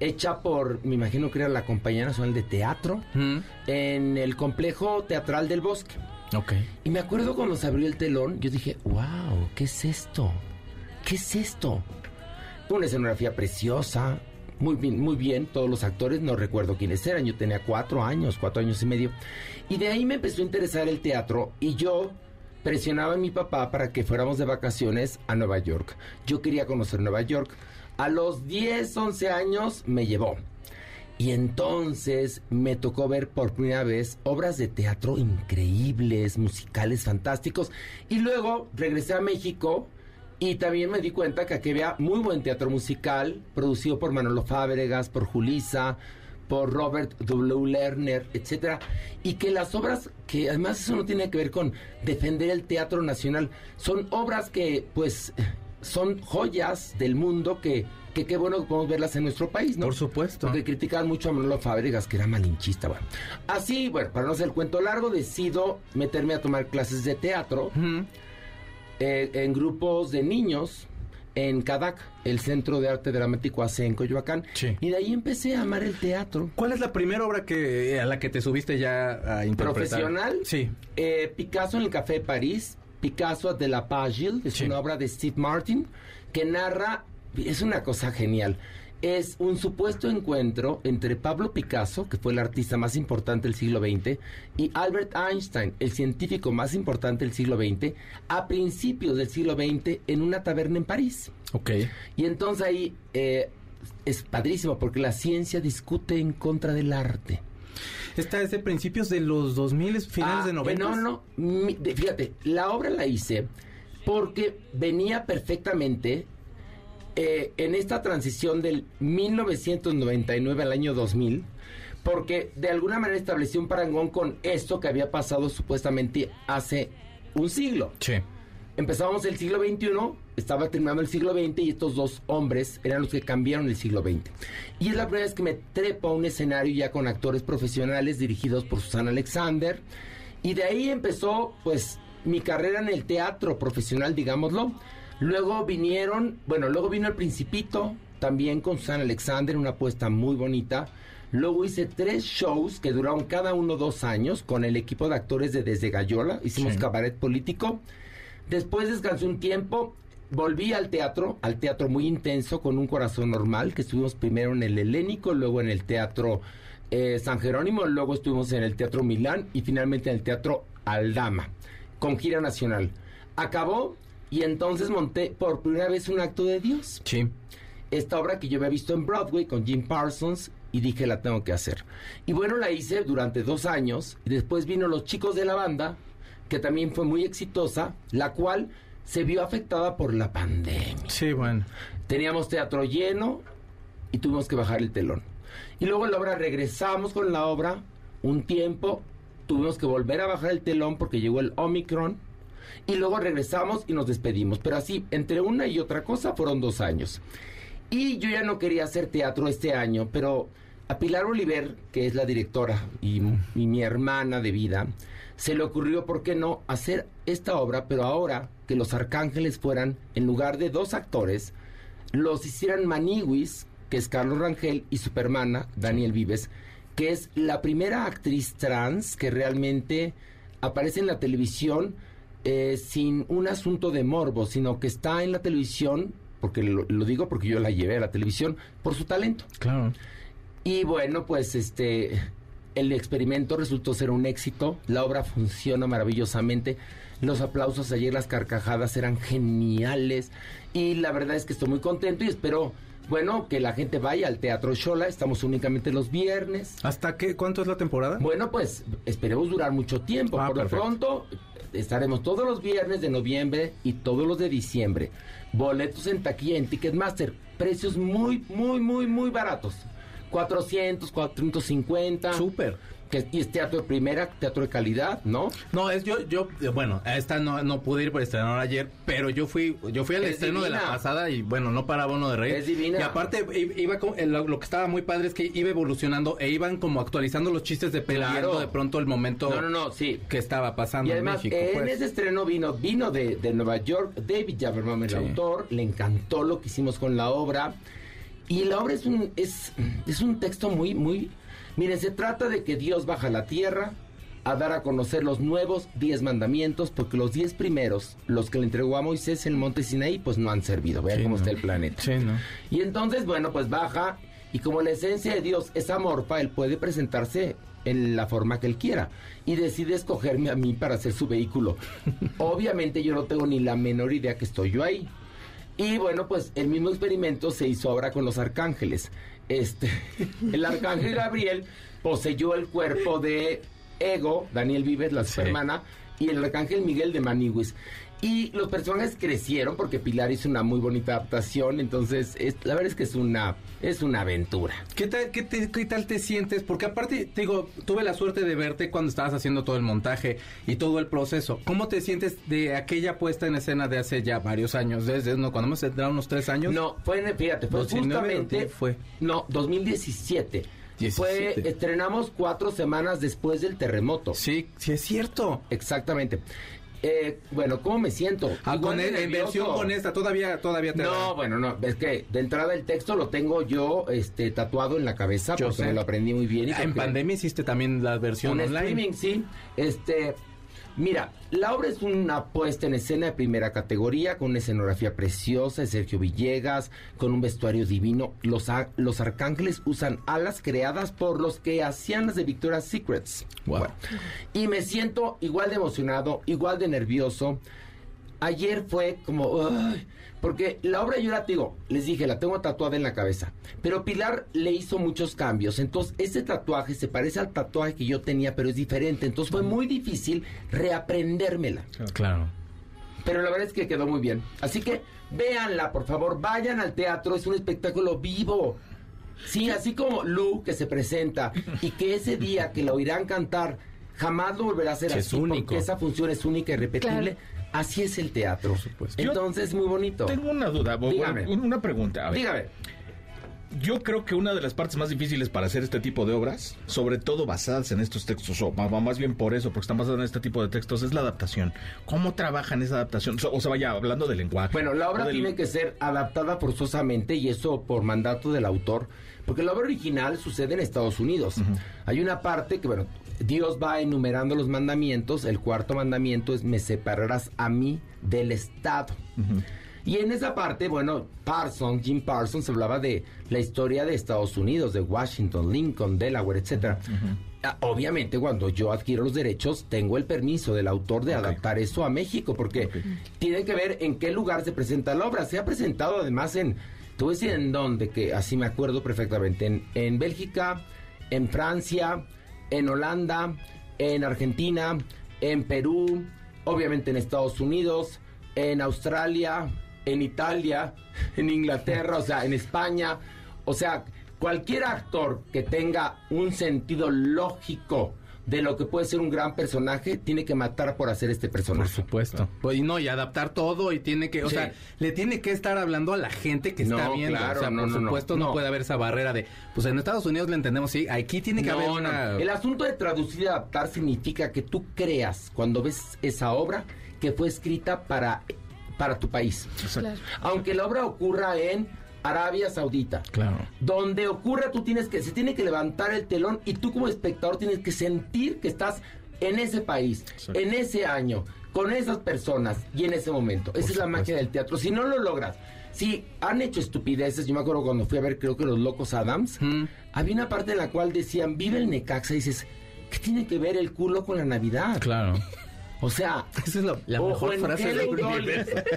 hecha por, me imagino que era la Compañía Nacional de Teatro, Mm. en el complejo teatral del bosque. Ok. Y me acuerdo cuando se abrió el telón, yo dije, wow, ¿qué es esto? ¿Qué es esto? Una escenografía preciosa, muy bien, muy bien, todos los actores, no recuerdo quiénes eran, yo tenía cuatro años, cuatro años y medio. Y de ahí me empezó a interesar el teatro y yo presionaba a mi papá para que fuéramos de vacaciones a Nueva York. Yo quería conocer Nueva York. A los 10, 11 años me llevó. Y entonces me tocó ver por primera vez obras de teatro increíbles, musicales fantásticos. Y luego regresé a México y también me di cuenta que aquí había muy buen teatro musical, producido por Manolo Fábregas, por Julisa, por Robert W. Lerner, etcétera, y que las obras que además eso no tiene que ver con defender el teatro nacional, son obras que pues son joyas del mundo que que qué bueno que podemos verlas en nuestro país, ¿no? Por supuesto. Porque criticaban mucho a Manolo Fábregas, que era malinchista, bueno. Así, bueno, para no hacer el cuento largo, decido meterme a tomar clases de teatro. Eh, en grupos de niños en CADAC, el Centro de Arte Dramático AC en Coyoacán. Sí. Y de ahí empecé a amar el teatro. ¿Cuál es la primera obra que a la que te subiste ya a interpretar? ¿Profesional? Sí. Eh, Picasso en el Café de París, Picasso de la Pagille, es Sí. una obra de Steve Martin que narra, es una cosa genial. Es un supuesto encuentro entre Pablo Picasso, que fue el artista más importante del siglo XX, y Albert Einstein, el científico más importante del siglo XX, a principios del siglo XX en una taberna en París. Ok. Y entonces ahí eh, es padrísimo porque la ciencia discute en contra del arte. Esta es de principios de los 2000, finales Ah, de 90. No, no, mi- fíjate, la obra la hice porque venía perfectamente eh, en esta transición del 1999 al año 2000, porque de alguna manera estableció un parangón con esto que había pasado supuestamente hace un siglo. Sí. Empezábamos el siglo XXI, estaba terminando el siglo XX y estos dos hombres eran los que cambiaron el siglo XX. Y es la primera vez que me trepo a un escenario ya con actores profesionales dirigidos por Susana Alexander. Y de ahí empezó, pues, mi carrera en el teatro profesional, digámoslo. Luego vinieron, bueno, luego vino El Principito, también con Susana Alexander, una apuesta muy bonita. Luego hice tres shows que duraron cada uno dos años con el equipo de actores de Desde Gallola. Hicimos Sí. cabaret político. Después descansé un tiempo, volví al teatro, al teatro muy intenso, con un corazón normal, que estuvimos primero en el Helénico, luego en el Teatro eh, San Jerónimo, luego estuvimos en el Teatro Milán y finalmente en el Teatro Aldama, con gira nacional. Acabó y entonces monté por primera vez un acto de Dios Sí. esta obra que yo había visto en Broadway con Jim Parsons y dije la tengo que hacer. Y bueno, la hice durante dos años y después vino Los Chicos de la Banda, que también fue muy exitosa, la cual se vio afectada por la pandemia. Sí, bueno. Teníamos teatro lleno y tuvimos que bajar el telón. Y luego la obra regresamos con la obra un tiempo, tuvimos que volver a bajar el telón porque llegó el Omicron y luego regresamos y nos despedimos. Pero así, entre una y otra cosa fueron dos años. Y yo ya no quería hacer teatro este año, pero a Pilar Oliver, que es la directora y, y mi hermana de vida, se le ocurrió, ¿por qué no?, hacer esta obra, pero ahora que los arcángeles fueran, en lugar de dos actores, los hicieran Maniwis, que es Carlos Rangel, y su hermana, Daniel Vives, que es la primera actriz trans que realmente aparece en la televisión eh, sin un asunto de morbo, sino que está en la televisión, porque lo, lo digo porque yo la llevé a la televisión, por su talento. Claro. Y bueno, pues este el experimento resultó ser un éxito, la obra funciona maravillosamente, los aplausos ayer, las carcajadas eran geniales y la verdad es que estoy muy contento y espero, bueno, que la gente vaya al Teatro Shola, estamos únicamente los viernes. ¿Hasta qué? ¿Cuánto es la temporada? Bueno, pues esperemos durar mucho tiempo. Ah, Por lo pronto estaremos todos los viernes de noviembre y todos los de diciembre. Boletos en taquilla en Ticketmaster, precios muy, muy, muy, muy baratos. 400, 450. Súper. Que, es teatro de primera, teatro de calidad, ¿no? No, es yo, yo, eh, bueno, a esta no, no pude ir por estrenar ayer, pero yo fui, yo fui al Es estreno de la pasada y bueno, no paraba uno de reír. Es divina. Y aparte, iba con- lo, que estaba muy padre es que iba evolucionando e iban como actualizando los chistes dependiendo Claro. de pronto el momento No, no, no, sí. que estaba pasando Y además, en México. en pues. ese estreno vino, vino de, de Nueva York David Jaberman, el Sí. autor, le encantó lo que hicimos con la obra. Y la obra es un, es, es un texto muy, muy... Miren, se trata de que Dios baja a la tierra a dar a conocer los nuevos diez mandamientos, porque los diez primeros, los que le entregó a Moisés en el monte Sinaí, pues no han servido. Vean Sí, cómo no. está el planeta. Sí, ¿no? Y entonces, bueno, pues baja y como la esencia de Dios es amorfa, él puede presentarse en la forma que él quiera y decide escogerme a mí para ser su vehículo. [LAUGHS] Obviamente yo no tengo ni la menor idea que estoy yo ahí. Y bueno, pues el mismo experimento se hizo ahora con los arcángeles. Este, [LAUGHS] el arcángel Gabriel poseyó el cuerpo de Ego, Daniel Vives, la Sí. hermana, y el arcángel Miguel de Maniwis. Y los personajes crecieron porque Pilar hizo una muy bonita adaptación, entonces es- la verdad es que es una es una aventura. ¿Qué tal, qué, te- qué tal te sientes? Porque aparte, te digo, tuve la suerte de verte cuando estabas haciendo todo el montaje y todo el proceso. ¿Cómo te sientes de aquella puesta en escena de hace ya varios años? Desde no, cuando hemos entrado unos tres años. No, fue en, fíjate, fue 19 justamente ¿o fue? No, 2017. 17. Fue estrenamos cuatro semanas después del terremoto. Sí, sí es cierto. Exactamente. Eh, bueno, ¿cómo me siento? Ah, con el- en versión con esta, todavía, todavía te No, bueno, no, es que de entrada el texto lo tengo yo este tatuado en la cabeza Yo porque sé. me lo aprendí muy bien. y En pandemia hiciste también la versión un online. streaming, sí. Este, mira, la obra es una puesta en escena de primera categoría con una escenografía preciosa de Sergio Villegas, con un vestuario divino. Los, los arcángeles usan alas creadas por los que hacían las de Victoria's Secrets. Wow. Bueno, y me siento igual de emocionado, igual de nervioso. Ayer fue como, "Ay", porque la obra yo la digo, les dije, la tengo tatuada en la cabeza, pero Pilar le hizo muchos cambios, entonces ese tatuaje se parece al tatuaje que yo tenía, pero es diferente, entonces fue muy difícil reaprendérmela, Claro. pero la verdad es que quedó muy bien. Así que véanla, por favor, vayan al teatro, es un espectáculo vivo. Sí, así como Lu que se presenta y que ese día que la oirán cantar jamás lo volverá a hacer Sí, así es único. porque esa función es única y repetible. Así es el teatro. supuesto. Entonces, muy bonito. Tengo una duda, Dígame. una pregunta. A ver, Dígame. Yo creo que una de las partes más difíciles para hacer este tipo de obras, sobre todo basadas en estos textos, o más bien por eso, porque están basadas en este tipo de textos, es la adaptación. ¿Cómo trabajan esa adaptación? O sea, vaya, hablando del lenguaje. Bueno, la obra del- tiene que ser adaptada forzosamente y eso por mandato del autor, porque la obra original sucede en Estados Unidos. Hay una parte que, bueno, Dios va enumerando los mandamientos, el cuarto mandamiento es me separarás a mí del Estado. Y en esa parte, bueno, Parsons, Jim Parsons hablaba de la historia de Estados Unidos, de Washington, Lincoln, Delaware, etcétera. Ah, Obviamente, cuando yo adquiero los derechos, tengo el permiso del autor de adaptar eso a México, porque tiene que ver en qué lugar se presenta la obra. Se ha presentado además en, te voy a decir en dónde, que así me acuerdo perfectamente, en, en Bélgica, en Francia, en Holanda, en Argentina, en Perú, obviamente en Estados Unidos, en Australia, en Italia, en Inglaterra, o sea, en España. O sea, cualquier actor que tenga un sentido lógico de lo que puede ser un gran personaje, tiene que matar por hacer este Por personaje. supuesto. Pues y no, y adaptar todo y tiene que, o Sí. sea, le tiene que estar hablando a la gente que está viendo. claro, o sea, no, por no, supuesto no, no. puede haber esa barrera de, pues en Estados Unidos le entendemos, sí, aquí tiene que No, haber no. una... El asunto de traducir y adaptar significa que tú creas cuando ves esa obra que fue escrita para, para tu país. Claro. Aunque la obra ocurra en Arabia Saudita. Claro. Donde ocurra, tú tienes que, se tiene que levantar el telón y tú como espectador tienes que sentir que estás en ese país, Exacto. en ese año, con esas personas y en ese momento. Esa es la magia del teatro. Si no lo logras, si han hecho estupideces, yo me acuerdo cuando fui a ver, creo que los Locos Adams, Mm. había una parte en la cual decían, vive el Necaxa, y dices, ¿qué tiene que ver el culo con la Navidad? Claro. [LAUGHS] O sea, [LAUGHS] Esa es la, la o- mejor o en frase Hello del Dolly,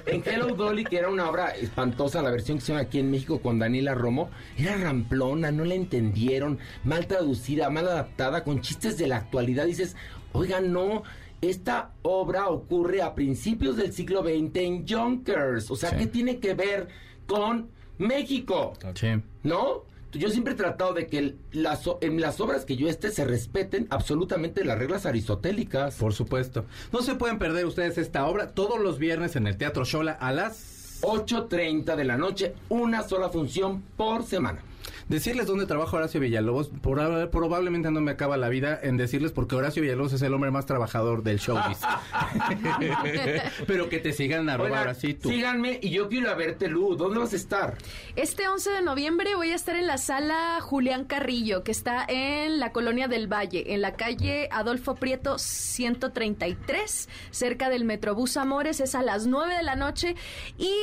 en Hello Dolly, que era una obra espantosa, la versión que hicieron aquí en México con Daniela Romo, era ramplona, no la entendieron, mal traducida, mal adaptada, con chistes de la actualidad. Dices, oiga, no, esta obra ocurre a principios del siglo XX en Yonkers. O sea, Sí. ¿qué tiene que ver con México? Sí. ¿No? Yo siempre he tratado de que el- las, en las obras que yo esté se respeten absolutamente las reglas aristotélicas. Por supuesto. No se pueden perder ustedes esta obra todos los viernes en el Teatro Shola a las... 8.30 de la noche, una sola función por semana. Decirles dónde trabaja Horacio Villalobos, por- probablemente no me acaba la vida en decirles porque Horacio Villalobos es el hombre más trabajador del showbiz. [LAUGHS] Pero que te sigan arroba Oigan, ahora sí tú. síganme y yo quiero a verte, Lu. ¿Dónde vas a estar? Este 11 de noviembre voy a estar en la sala Julián Carrillo, que está en la Colonia del Valle, en la calle Adolfo Prieto 133, cerca del Metrobús Amores. Es a las 9 de la noche y,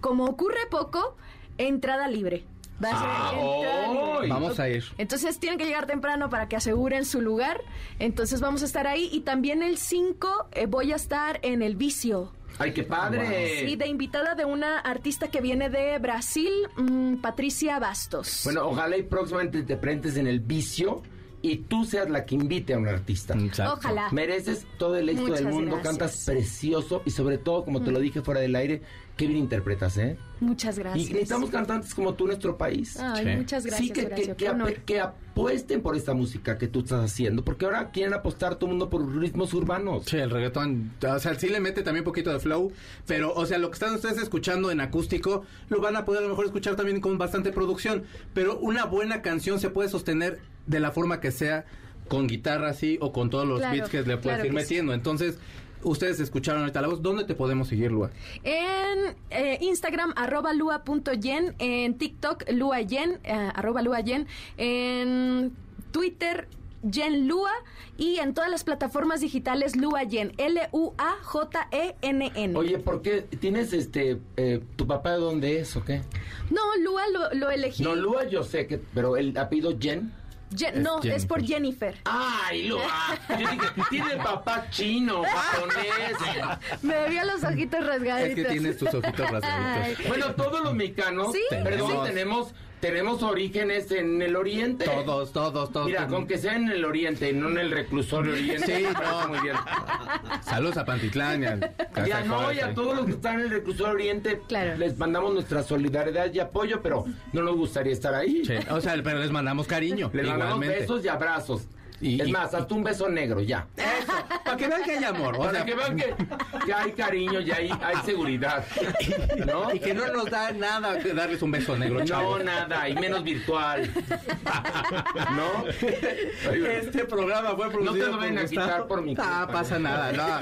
como ocurre poco, entrada libre. Va a ser Ah. Vamos a ir. Entonces tienen que llegar temprano para que aseguren su lugar. Entonces vamos a estar ahí. Y también el 5 eh, voy a estar en El Vicio. ¡Ay, qué padre! Sí, de invitada de una artista que viene de Brasil, mm, Patricia Bastos. Bueno, ojalá y próximamente te presentes en el vicio y tú seas la que invite a un artista. Exacto. Ojalá. Mereces todo el éxito Muchas del mundo, gracias. cantas precioso y sobre todo, como te lo dije fuera del aire, qué bien interpretas, ¿eh? Muchas Y gracias. necesitamos cantantes como tú en nuestro país. Ay, Sí. muchas gracias, sí, que, Horacio, que, que apuesten por esta música que tú estás haciendo, porque ahora quieren apostar todo el mundo por ritmos urbanos. Sí, el reggaetón, o sea, sí le mete también un poquito de flow, pero, o sea, lo que están ustedes escuchando en acústico, lo van a poder a lo mejor escuchar también con bastante producción, pero una buena canción se puede sostener de la forma que sea, con guitarra así, o con todos los Claro, beats que le puedes claro ir sí. metiendo. Entonces, ustedes escucharon ahorita la voz, ¿dónde te podemos seguir, Lua? En eh, Instagram, arroba lua.yen. En TikTok, luayen, eh, arroba luayen. En Twitter, Yen Lua. Y en todas las plataformas digitales, Lua Yen. L-U-A-J-E-N-N. Oye, ¿por qué tienes este, eh, tu papá de dónde es o qué? No, Lua lo, lo elegí. No, Lua yo sé que, pero el apellido Jen. No, es por Jennifer. ¡Ay, Lua! [LAUGHS] Yo dije, tiene papá chino, japonés. [LAUGHS] Me vio los ojitos rasgaditos. Es que tienes tus ojitos [LAUGHS] Ay. rasgaditos. Bueno, todos los mexicanos, Sí, perdón, sí. tenemos, tenemos orígenes en el oriente. Todos, todos, todos. Mira, con que sea en el oriente y no en el reclusorio oriente. Sí, [LAUGHS] no. muy bien. Saludos a Pantitlán y a Ya no, y a todos los que están en el reclusorio oriente Claro. les mandamos nuestra solidaridad y apoyo, pero no nos gustaría estar ahí. Sí, o sea, pero les mandamos cariño, Les mandamos igualmente. besos y abrazos. Y- es y- más, hasta un beso negro, ya. Eso, para que vean que hay amor. O Para sea, que vean que, que hay cariño y hay, hay seguridad. ¿No? Y que no nos da nada que darles un beso negro, No, chavos. nada, y menos virtual. ¿No? Este programa fue producido No te lo a Gustavo. quitar por mi Ah, culpa. pasa nada, no.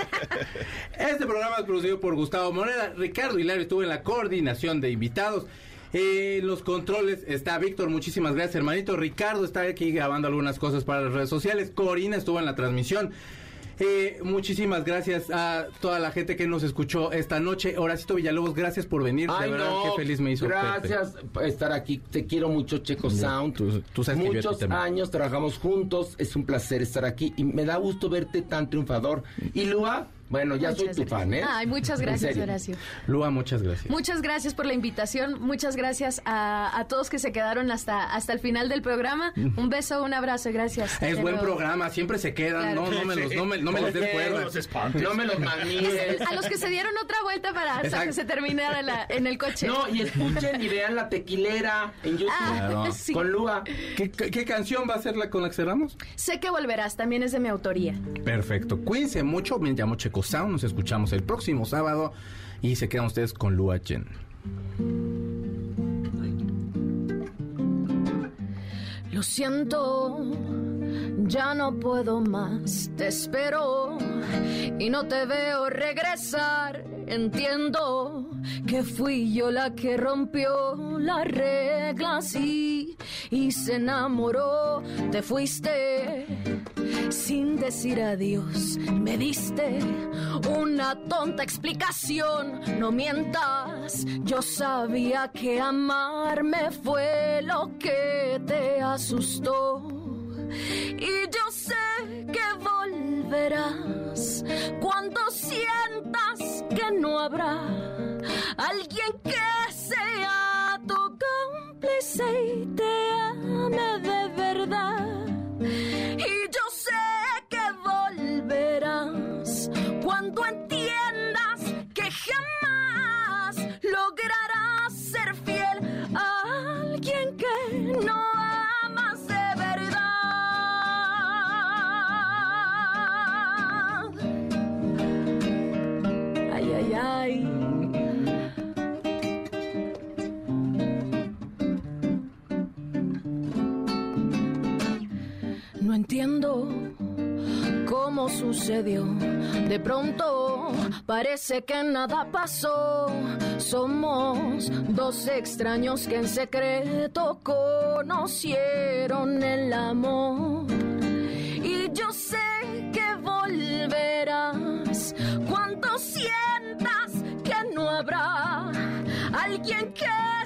Este programa es producido por Gustavo Moneda. Ricardo Hilario estuvo en la coordinación de invitados. En los controles está Víctor, muchísimas gracias, hermanito. Ricardo está aquí grabando algunas cosas para las redes sociales. Corina estuvo en la transmisión. Eh, muchísimas gracias a toda la gente que nos escuchó esta noche. Horacito Villalobos, gracias por venir. Ay, de verdad, no, qué feliz me hizo. Gracias por estar aquí. Te quiero mucho, Checo Sound. tú- sabes Muchos años trabajamos juntos. Es un placer estar aquí y me da gusto verte tan triunfador. Y Lua, bueno, ya Muchas soy tu fan, ¿eh? Ay, muchas gracias. Horacio. Lua, muchas gracias. Muchas gracias por la invitación, muchas gracias a, a todos que se quedaron hasta, hasta el final del programa. Un beso, un abrazo, gracias. Es buen programa, siempre se quedan. Claro. No, no me los, no me, no me les des cuerda. los espantes. No me los malmires. A los que se dieron otra vuelta para hasta Exacto. que se terminara la- en el coche. No, y escuchen y vean la tequilera en YouTube. Ah, Claro. [LAUGHS] sí. Con Lua. ¿Qué, qué, qué canción va a ser la con la que cerramos? Sé que volverás, también es de mi autoría. Perfecto. Cuídense mucho. Me llamo Checo Sound. Nos escuchamos el próximo sábado. Y se quedan ustedes con Lua Chen. Lo siento, ya no puedo más, te espero y no te veo regresar. Entiendo que fui yo la que rompió las reglas y, y se enamoró, te fuiste sin decir adiós. Me diste una tonta explicación, no mientas. Yo sabía que amarme fue lo que te asustó. Y yo sé que volverás cuando sientas sucedió. De pronto parece que nada pasó. Somos dos extraños que en secreto conocieron el amor. Y yo sé que volverás cuando sientas que no habrá alguien que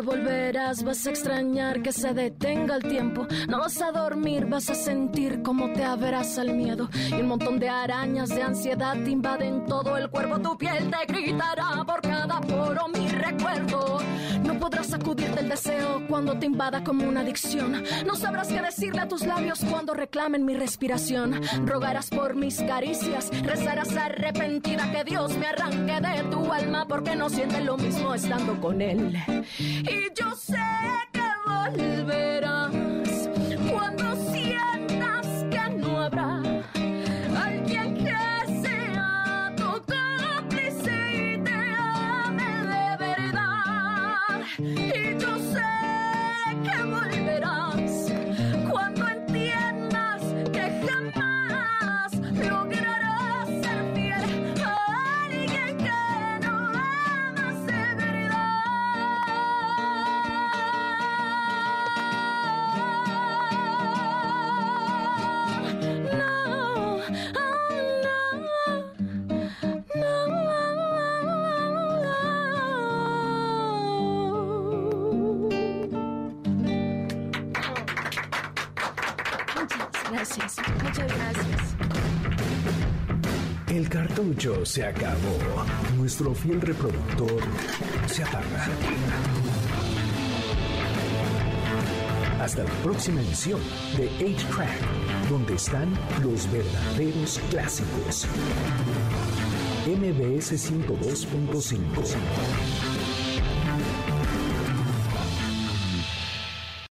volverás, vas a extrañar que se detenga el tiempo. No vas a dormir, vas a sentir cómo te abraza el miedo. Y un montón de arañas de ansiedad te invaden todo el cuerpo. Tu piel te gritará por cada poro mi recuerdo. No podrás sacudir del deseo cuando te invada como una adicción. No sabrás qué decirle a tus labios cuando reclamen mi respiración. Rogarás por mis caricias, rezarás arrepentida que Dios me arranque de tu alma porque no sientes lo mismo estando con él. Y yo sé que volverás cartucho se acabó. Nuestro fiel reproductor se apaga. Hasta la próxima emisión de 8-Track, donde están los verdaderos clásicos. MBS 102.5